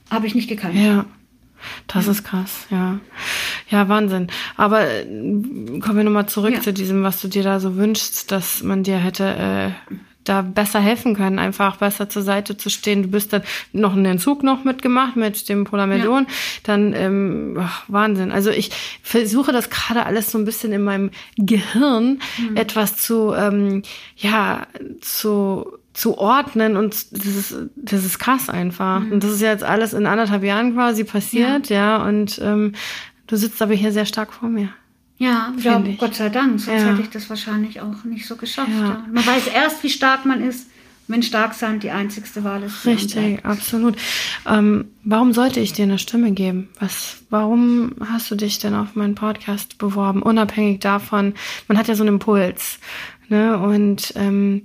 habe ich nicht gekannt. Ja. Das ist krass, ja. Ja, Wahnsinn. Aber äh, kommen wir nochmal zurück ja. zu diesem, was du dir da so wünschst, dass man dir hätte äh, da besser helfen können, einfach besser zur Seite zu stehen. Du bist dann noch einen Entzug noch mitgemacht mit dem Polamedion. Ja. Dann ähm, ach, Wahnsinn. Also ich versuche das gerade alles so ein bisschen in meinem Gehirn mhm. etwas zu ähm, ja zu zu ordnen und das ist, das ist krass einfach. Mhm. Und das ist jetzt alles in anderthalb Jahren quasi passiert, ja, ja und ähm, du sitzt aber hier sehr stark vor mir. Ja, ja Gott sei Dank, sonst ja. hätte ich das wahrscheinlich auch nicht so geschafft. Ja. ja. Man weiß erst, wie stark man ist, wenn stark sein die einzigste Wahl ist. Richtig, absolut. Ähm, warum sollte ich dir eine Stimme geben? Was, warum hast du dich denn auf meinen Podcast beworben? Unabhängig davon, man hat ja so einen Impuls. Ne? Und ähm,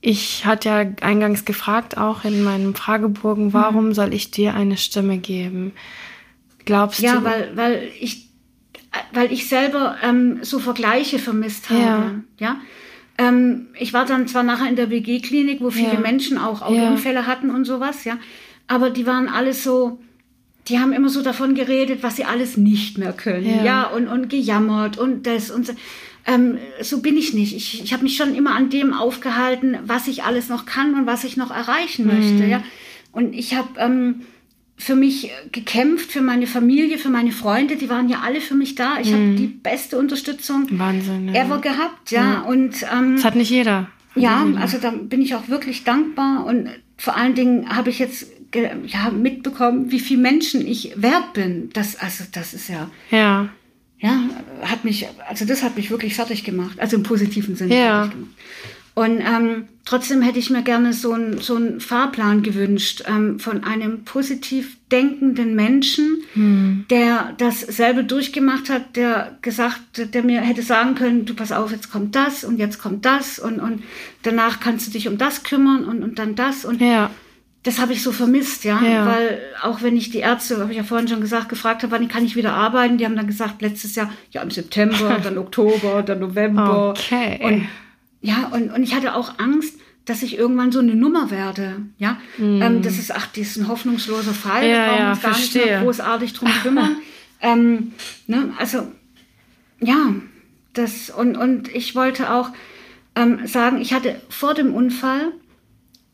ich hatte ja eingangs gefragt, auch in meinem Fragebogen, mhm. warum soll ich dir eine Stimme geben? Glaubst ja, du? Ja, weil, weil ich, weil ich selber ähm, so Vergleiche vermisst habe. Ja. ja? Ähm, ich war dann zwar nachher in der WG-Klinik, wo viele ja. Menschen auch Autounfälle ja. hatten und sowas, ja. Aber die waren alle so, die haben immer so davon geredet, was sie alles nicht mehr können. Ja, und, und gejammert und das und so. Ähm, so bin ich nicht. Ich, ich habe mich schon immer an dem aufgehalten, was ich alles noch kann und was ich noch erreichen mhm. möchte. Ja? Und ich habe ähm, für mich gekämpft, für meine Familie, für meine Freunde. Die waren ja alle für mich da. Ich mhm. habe die beste Unterstützung Wahnsinn, ja. ever gehabt. Ja, ja. und ähm, das hat nicht jeder. Ja, also da bin ich auch wirklich dankbar und vor allen Dingen habe ich jetzt ja, mitbekommen, wie viele Menschen ich wert bin. Das, also, das ist ja. Ja ja, hat mich, also das hat mich wirklich fertig gemacht, also im positiven Sinne ja. Und ähm, trotzdem hätte ich mir gerne so einen so einen Fahrplan gewünscht ähm, von einem positiv denkenden Menschen, hm. der dasselbe durchgemacht hat, der gesagt, der mir hätte sagen können, du pass auf, jetzt kommt das und jetzt kommt das und, und danach kannst du dich um das kümmern und, und dann das und ja das habe ich so vermisst, ja? ja, weil auch wenn ich die Ärzte, habe ich ja vorhin schon gesagt, gefragt habe, wann kann ich wieder arbeiten, die haben dann gesagt, letztes Jahr, ja im September, dann Oktober, dann November. Okay. Und ja, und, und ich hatte auch Angst, dass ich irgendwann so eine Nummer werde, ja. Mm. Ähm, das ist, ach, das ist ein hoffnungsloser Fall, ja, da brauchen wir uns gar verstehe. nicht mehr großartig drum kümmern. ähm, ne? Also, ja, das, und, und ich wollte auch ähm, sagen, ich hatte vor dem Unfall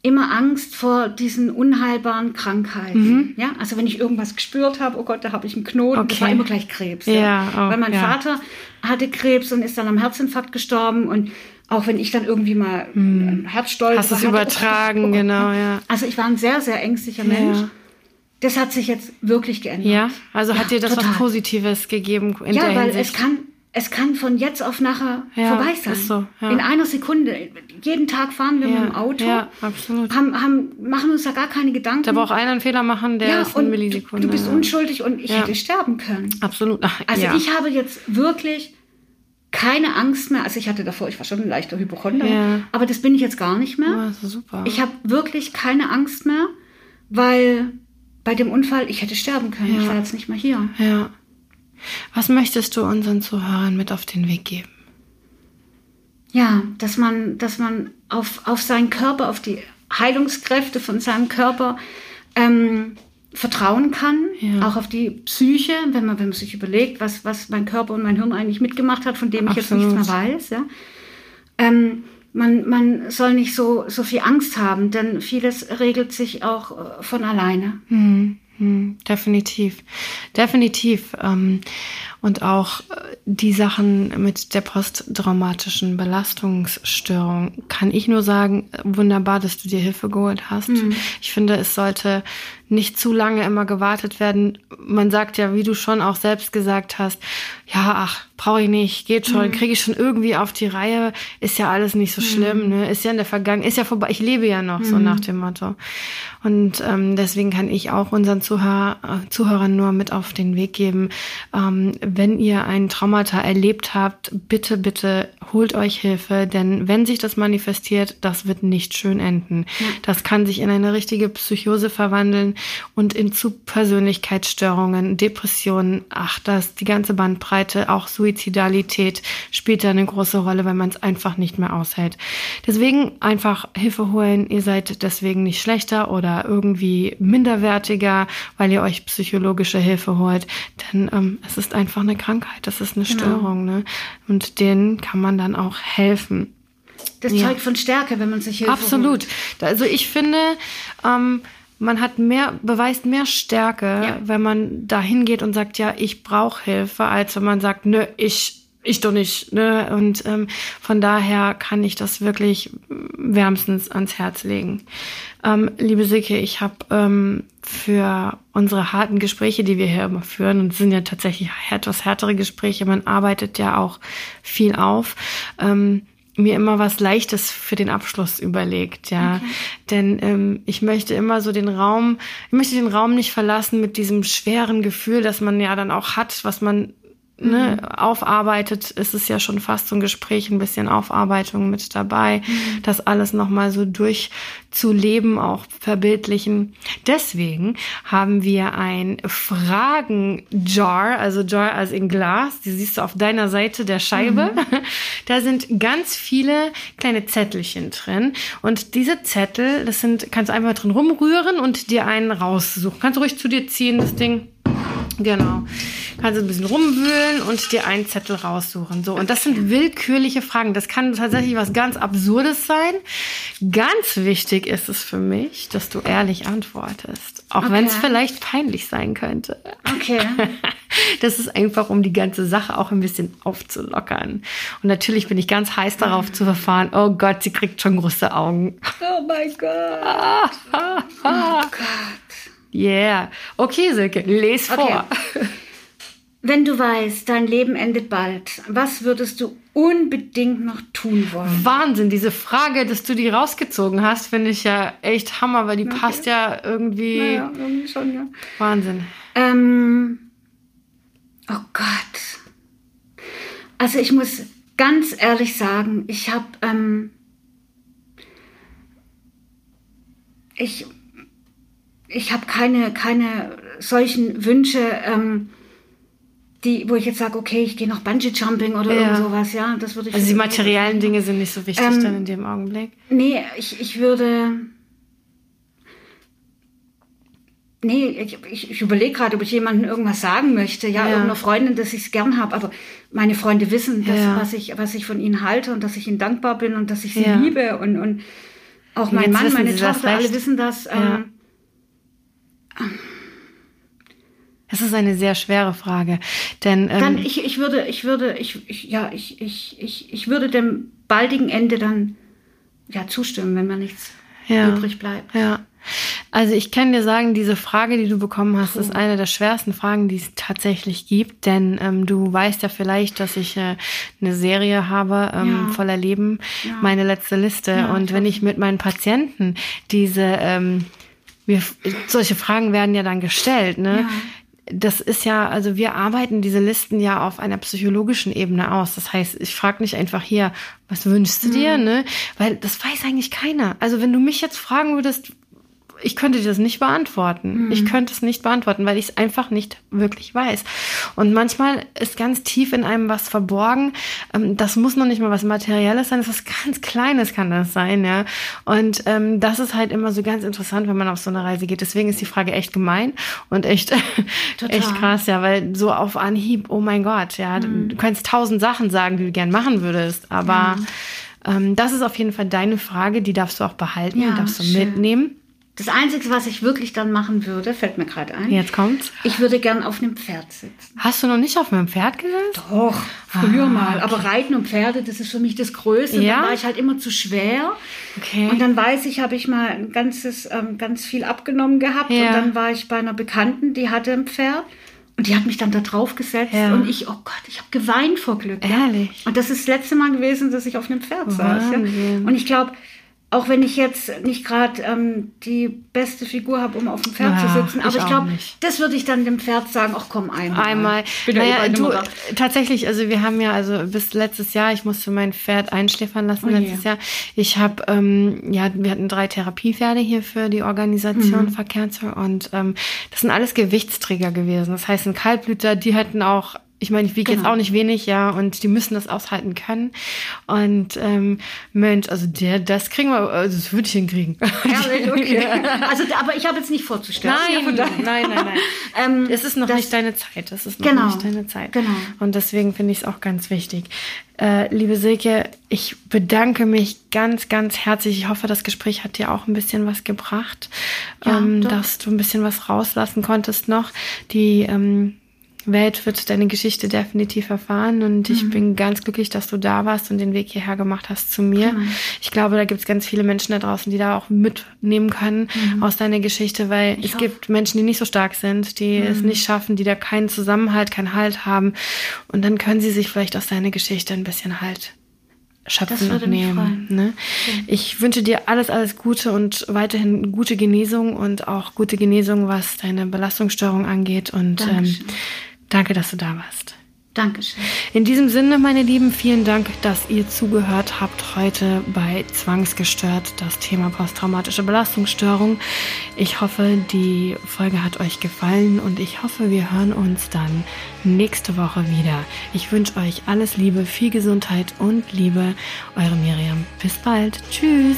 immer Angst vor diesen unheilbaren Krankheiten. Mhm. Ja, also wenn ich irgendwas gespürt habe, oh Gott, da habe ich einen Knoten, okay. das war immer gleich Krebs. Ja, ja. Oh, Weil mein ja. Vater hatte Krebs und ist dann am Herzinfarkt gestorben und auch wenn ich dann irgendwie mal mhm. einen Herzstolz Hast es übertragen, oh, oh, genau, ja. Also ich war ein sehr, sehr ängstlicher Mensch. Das hat sich jetzt wirklich geändert. Ja, also hat dir das total. was Positives gegeben in ja, der weil Hinsicht? es kann es kann von jetzt auf nachher ja, vorbei sein. So, ja. In einer Sekunde. Jeden Tag fahren wir ja, mit dem Auto. Ja, absolut. Haben, haben, machen uns da gar keine Gedanken. Da braucht einer einen Fehler machen, der ja, ist eine Millisekunde. Du, du bist unschuldig und ich hätte sterben können. Absolut. Ach, also ich habe jetzt wirklich keine Angst mehr. Also ich hatte davor, ich war schon ein leichter Hypochonder, aber das bin ich jetzt gar nicht mehr. Oh, super. Ich habe wirklich keine Angst mehr, weil bei dem Unfall, ich hätte sterben können. Ich war jetzt nicht mehr hier. Ja. Was möchtest du unseren Zuhörern mit auf den Weg geben? Ja, dass man, dass man auf, auf seinen Körper, auf die Heilungskräfte von seinem Körper ähm, vertrauen kann, ja. auch auf die Psyche, wenn man, wenn man sich überlegt, was, was mein Körper und mein Hirn eigentlich mitgemacht hat, von dem ich Absolut. jetzt nichts mehr weiß. Ja. Ähm, man, man soll nicht so, so viel Angst haben, denn vieles regelt sich auch äh, von alleine. Hm, hm, definitiv, definitiv. Ähm, und auch äh, die Sachen mit der posttraumatischen Belastungsstörung kann ich nur sagen, wunderbar, dass du dir Hilfe geholt hast. Mhm. Ich finde, es sollte nicht zu lange immer gewartet werden. Man sagt ja, wie du schon auch selbst gesagt hast, ja, ach, brauche ich nicht, geht schon, mhm. kriege ich schon irgendwie auf die Reihe, ist ja alles nicht so schlimm, mhm. ne? Ist ja in der Vergangenheit, ist ja vorbei, ich lebe ja noch, mhm. so nach dem Motto. Und ähm, deswegen kann ich auch unseren Zuhör, äh, Zuhörern nur mit auf den Weg geben, ähm, wenn ihr ein Traumata erlebt habt, bitte, bitte holt euch Hilfe, denn wenn sich das manifestiert, das wird nicht schön enden. Ja. Das kann sich in eine richtige Psychose verwandeln und in zu Persönlichkeitsstörungen, Depressionen, ach, das, die ganze Bandbreite, auch Suizidalität spielt da eine große Rolle, weil man es einfach nicht mehr aushält. Deswegen einfach Hilfe holen. Ihr seid deswegen nicht schlechter oder irgendwie minderwertiger, weil ihr euch psychologische Hilfe holt. Denn ähm, es ist einfach eine Krankheit, das ist eine genau. Störung. Ne? Und denen kann man dann auch helfen. Das ja. zeugt von Stärke, wenn man sich Hilfe Absolut. Holt. Also ich finde, ähm, man hat mehr, beweist mehr Stärke, ja. wenn man da hingeht und sagt, ja, ich brauche Hilfe, als wenn man sagt, nö, ich, ich doch nicht. Ne? Und ähm, von daher kann ich das wirklich wärmstens ans Herz legen. Ähm, liebe Silke, ich habe ähm, für unsere harten Gespräche, die wir hier immer führen, und es sind ja tatsächlich etwas härtere Gespräche, man arbeitet ja auch viel auf, ähm, mir immer was Leichtes für den Abschluss überlegt, ja. Okay. Denn ähm, ich möchte immer so den Raum, ich möchte den Raum nicht verlassen mit diesem schweren Gefühl, dass man ja dann auch hat, was man ne, mhm. aufarbeitet, ist es ja schon fast so ein Gespräch, ein bisschen Aufarbeitung mit dabei, mhm. das alles nochmal so durchzuleben, auch verbildlichen. Deswegen haben wir ein Fragen-Jar, also Jar als in Glas, die siehst du auf deiner Seite der Scheibe. Mhm. Da sind ganz viele kleine Zettelchen drin und diese Zettel, das sind, kannst du einfach drin rumrühren und dir einen raussuchen. Kannst du ruhig zu dir ziehen, das Ding. Genau. Kannst du ein bisschen rumwühlen und dir einen Zettel raussuchen. So, und das sind willkürliche Fragen. Das kann tatsächlich was ganz Absurdes sein. Ganz wichtig ist es für mich, dass du ehrlich antwortest. Auch okay. wenn es vielleicht peinlich sein könnte. Okay. Das ist einfach, um die ganze Sache auch ein bisschen aufzulockern. Und natürlich bin ich ganz heiß darauf zu verfahren. Oh Gott, sie kriegt schon große Augen. Oh mein Gott. oh Gott. Yeah. Okay, Silke, les vor. Okay. Wenn du weißt, dein Leben endet bald, was würdest du unbedingt noch tun wollen? Wahnsinn, diese Frage, dass du die rausgezogen hast, finde ich ja echt Hammer, weil die okay. passt ja irgendwie. Naja, irgendwie schon, ja. Wahnsinn. Ähm, oh Gott. Also ich muss ganz ehrlich sagen, ich habe ähm, ich ich habe keine, keine solchen Wünsche, ähm, die, wo ich jetzt sage, okay, ich gehe noch Bungee-Jumping oder ja. irgend sowas, ja. Das würde ich also die materiellen Dinge sind nicht so wichtig ähm, dann in dem Augenblick? Nee, ich, ich würde. Nee, ich, ich, ich überlege gerade, ob ich jemandem irgendwas sagen möchte. Ja, ja. irgendeiner Freundin, dass ich es gern habe. Aber meine Freunde wissen, dass, ja. was, ich, was ich von ihnen halte und dass ich ihnen dankbar bin und dass ich sie ja. liebe. Und, und auch mein Mann, meine Tochter, alle wissen das. Ähm, das ist eine sehr schwere Frage, denn ähm, dann ich, ich würde ich würde ich, ich ja ich, ich ich ich würde dem baldigen Ende dann ja zustimmen, wenn mir nichts ja, übrig bleibt. Ja. Also ich kann dir sagen, diese Frage, die du bekommen hast, ist eine der schwersten Fragen, die es tatsächlich gibt. Denn ähm, du weißt ja vielleicht, dass ich äh, eine Serie habe ähm, ja. voller Leben, ja. meine letzte Liste. Und wenn ich mit meinen Patienten diese ähm, wir, solche Fragen werden ja dann gestellt, ne? Ja. Das ist ja, also wir arbeiten diese Listen ja auf einer psychologischen Ebene aus. Das heißt, ich frage nicht einfach hier, was wünschst du dir, mhm. ne? Weil das weiß eigentlich keiner. Also wenn du mich jetzt fragen würdest, ich könnte dir das nicht beantworten. Mhm. Ich könnte es nicht beantworten, weil ich es einfach nicht wirklich weiß. Und manchmal ist ganz tief in einem was verborgen. Ähm, das muss noch nicht mal was Materielles sein, das ist was ganz Kleines kann das sein, ja. Und ähm, das ist halt immer so ganz interessant, wenn man auf so eine Reise geht. Deswegen ist die Frage echt gemein und echt, echt krass, ja, weil so auf Anhieb, oh mein Gott, ja, mhm. du kannst tausend Sachen sagen, die du gern machen würdest, aber mhm. ähm, das ist auf jeden Fall deine Frage, die darfst du auch behalten, ja, die darfst du schön. mitnehmen. Das Einzige, was ich wirklich dann machen würde, fällt mir gerade ein. Jetzt kommt's. Ich würde gern auf einem Pferd sitzen. Hast du noch nicht auf einem Pferd gesessen? Doch, früher ah, mal. Aber Reiten und Pferde, das ist für mich das Größte. Ja? Dann war ich halt immer zu schwer. Okay. Und dann weiß ich, habe ich mal ein ganzes, ähm, ganz viel abgenommen gehabt. Ja. Und dann war ich bei einer Bekannten, die hatte ein Pferd. Und die hat mich dann da drauf gesetzt ja. und ich, oh Gott, ich habe geweint vor Glück. Ehrlich. Ja? Und das ist das letzte Mal gewesen, dass ich auf einem Pferd saß. Ja? Und ich glaube, auch wenn ich jetzt nicht gerade ähm, die beste Figur habe, um auf dem Pferd ja, zu sitzen. Aber ich, ich glaube, das würde ich dann dem Pferd sagen, ach komm, einmal. Einmal. Naja, du, tatsächlich, also wir haben ja, also bis letztes Jahr, ich musste mein Pferd einschläfern lassen oh letztes Jahr. Ich habe, ähm, ja, wir hatten drei Therapiepferde hier für die Organisation mhm. Verkehrzer und ähm, das sind alles Gewichtsträger gewesen. Das heißt, ein Kaltblüter, die hatten auch ich meine, ich wiege genau. jetzt auch nicht wenig, ja, und die müssen das aushalten können. Und ähm, Mensch, also der, das kriegen wir, also das würde ich hinkriegen. Ja, okay. Also, aber ich habe jetzt nicht vorzustellen. Nein, ja, nein, nein, nein. ähm, es ist noch das, nicht deine Zeit. Es ist noch genau, nicht deine Zeit. Genau. Und deswegen finde ich es auch ganz wichtig. Äh, liebe Silke, ich bedanke mich ganz, ganz herzlich. Ich hoffe, das Gespräch hat dir auch ein bisschen was gebracht, ja, ähm, dass du ein bisschen was rauslassen konntest noch. Die ähm, Welt wird deine Geschichte definitiv erfahren und mhm. ich bin ganz glücklich, dass du da warst und den Weg hierher gemacht hast zu mir. Mhm. Ich glaube, da gibt es ganz viele Menschen da draußen, die da auch mitnehmen können mhm. aus deiner Geschichte, weil ich es hoffe. gibt Menschen, die nicht so stark sind, die es mhm. nicht schaffen, die da keinen Zusammenhalt, keinen Halt haben und dann können sie sich vielleicht aus deiner Geschichte ein bisschen Halt schöpfen und nehmen. Ne? Ich wünsche dir alles, alles Gute und weiterhin gute Genesung und auch gute Genesung, was deine Belastungsstörung angeht. Und ähm, Danke, dass du da warst. Dankeschön. In diesem Sinne, meine Lieben, vielen Dank, dass ihr zugehört habt heute bei Zwangsgestört, das Thema posttraumatische Belastungsstörung. Ich hoffe, die Folge hat euch gefallen und ich hoffe, wir hören uns dann nächste Woche wieder. Ich wünsche euch alles Liebe, viel Gesundheit und Liebe. Eure Miriam. Bis bald. Tschüss.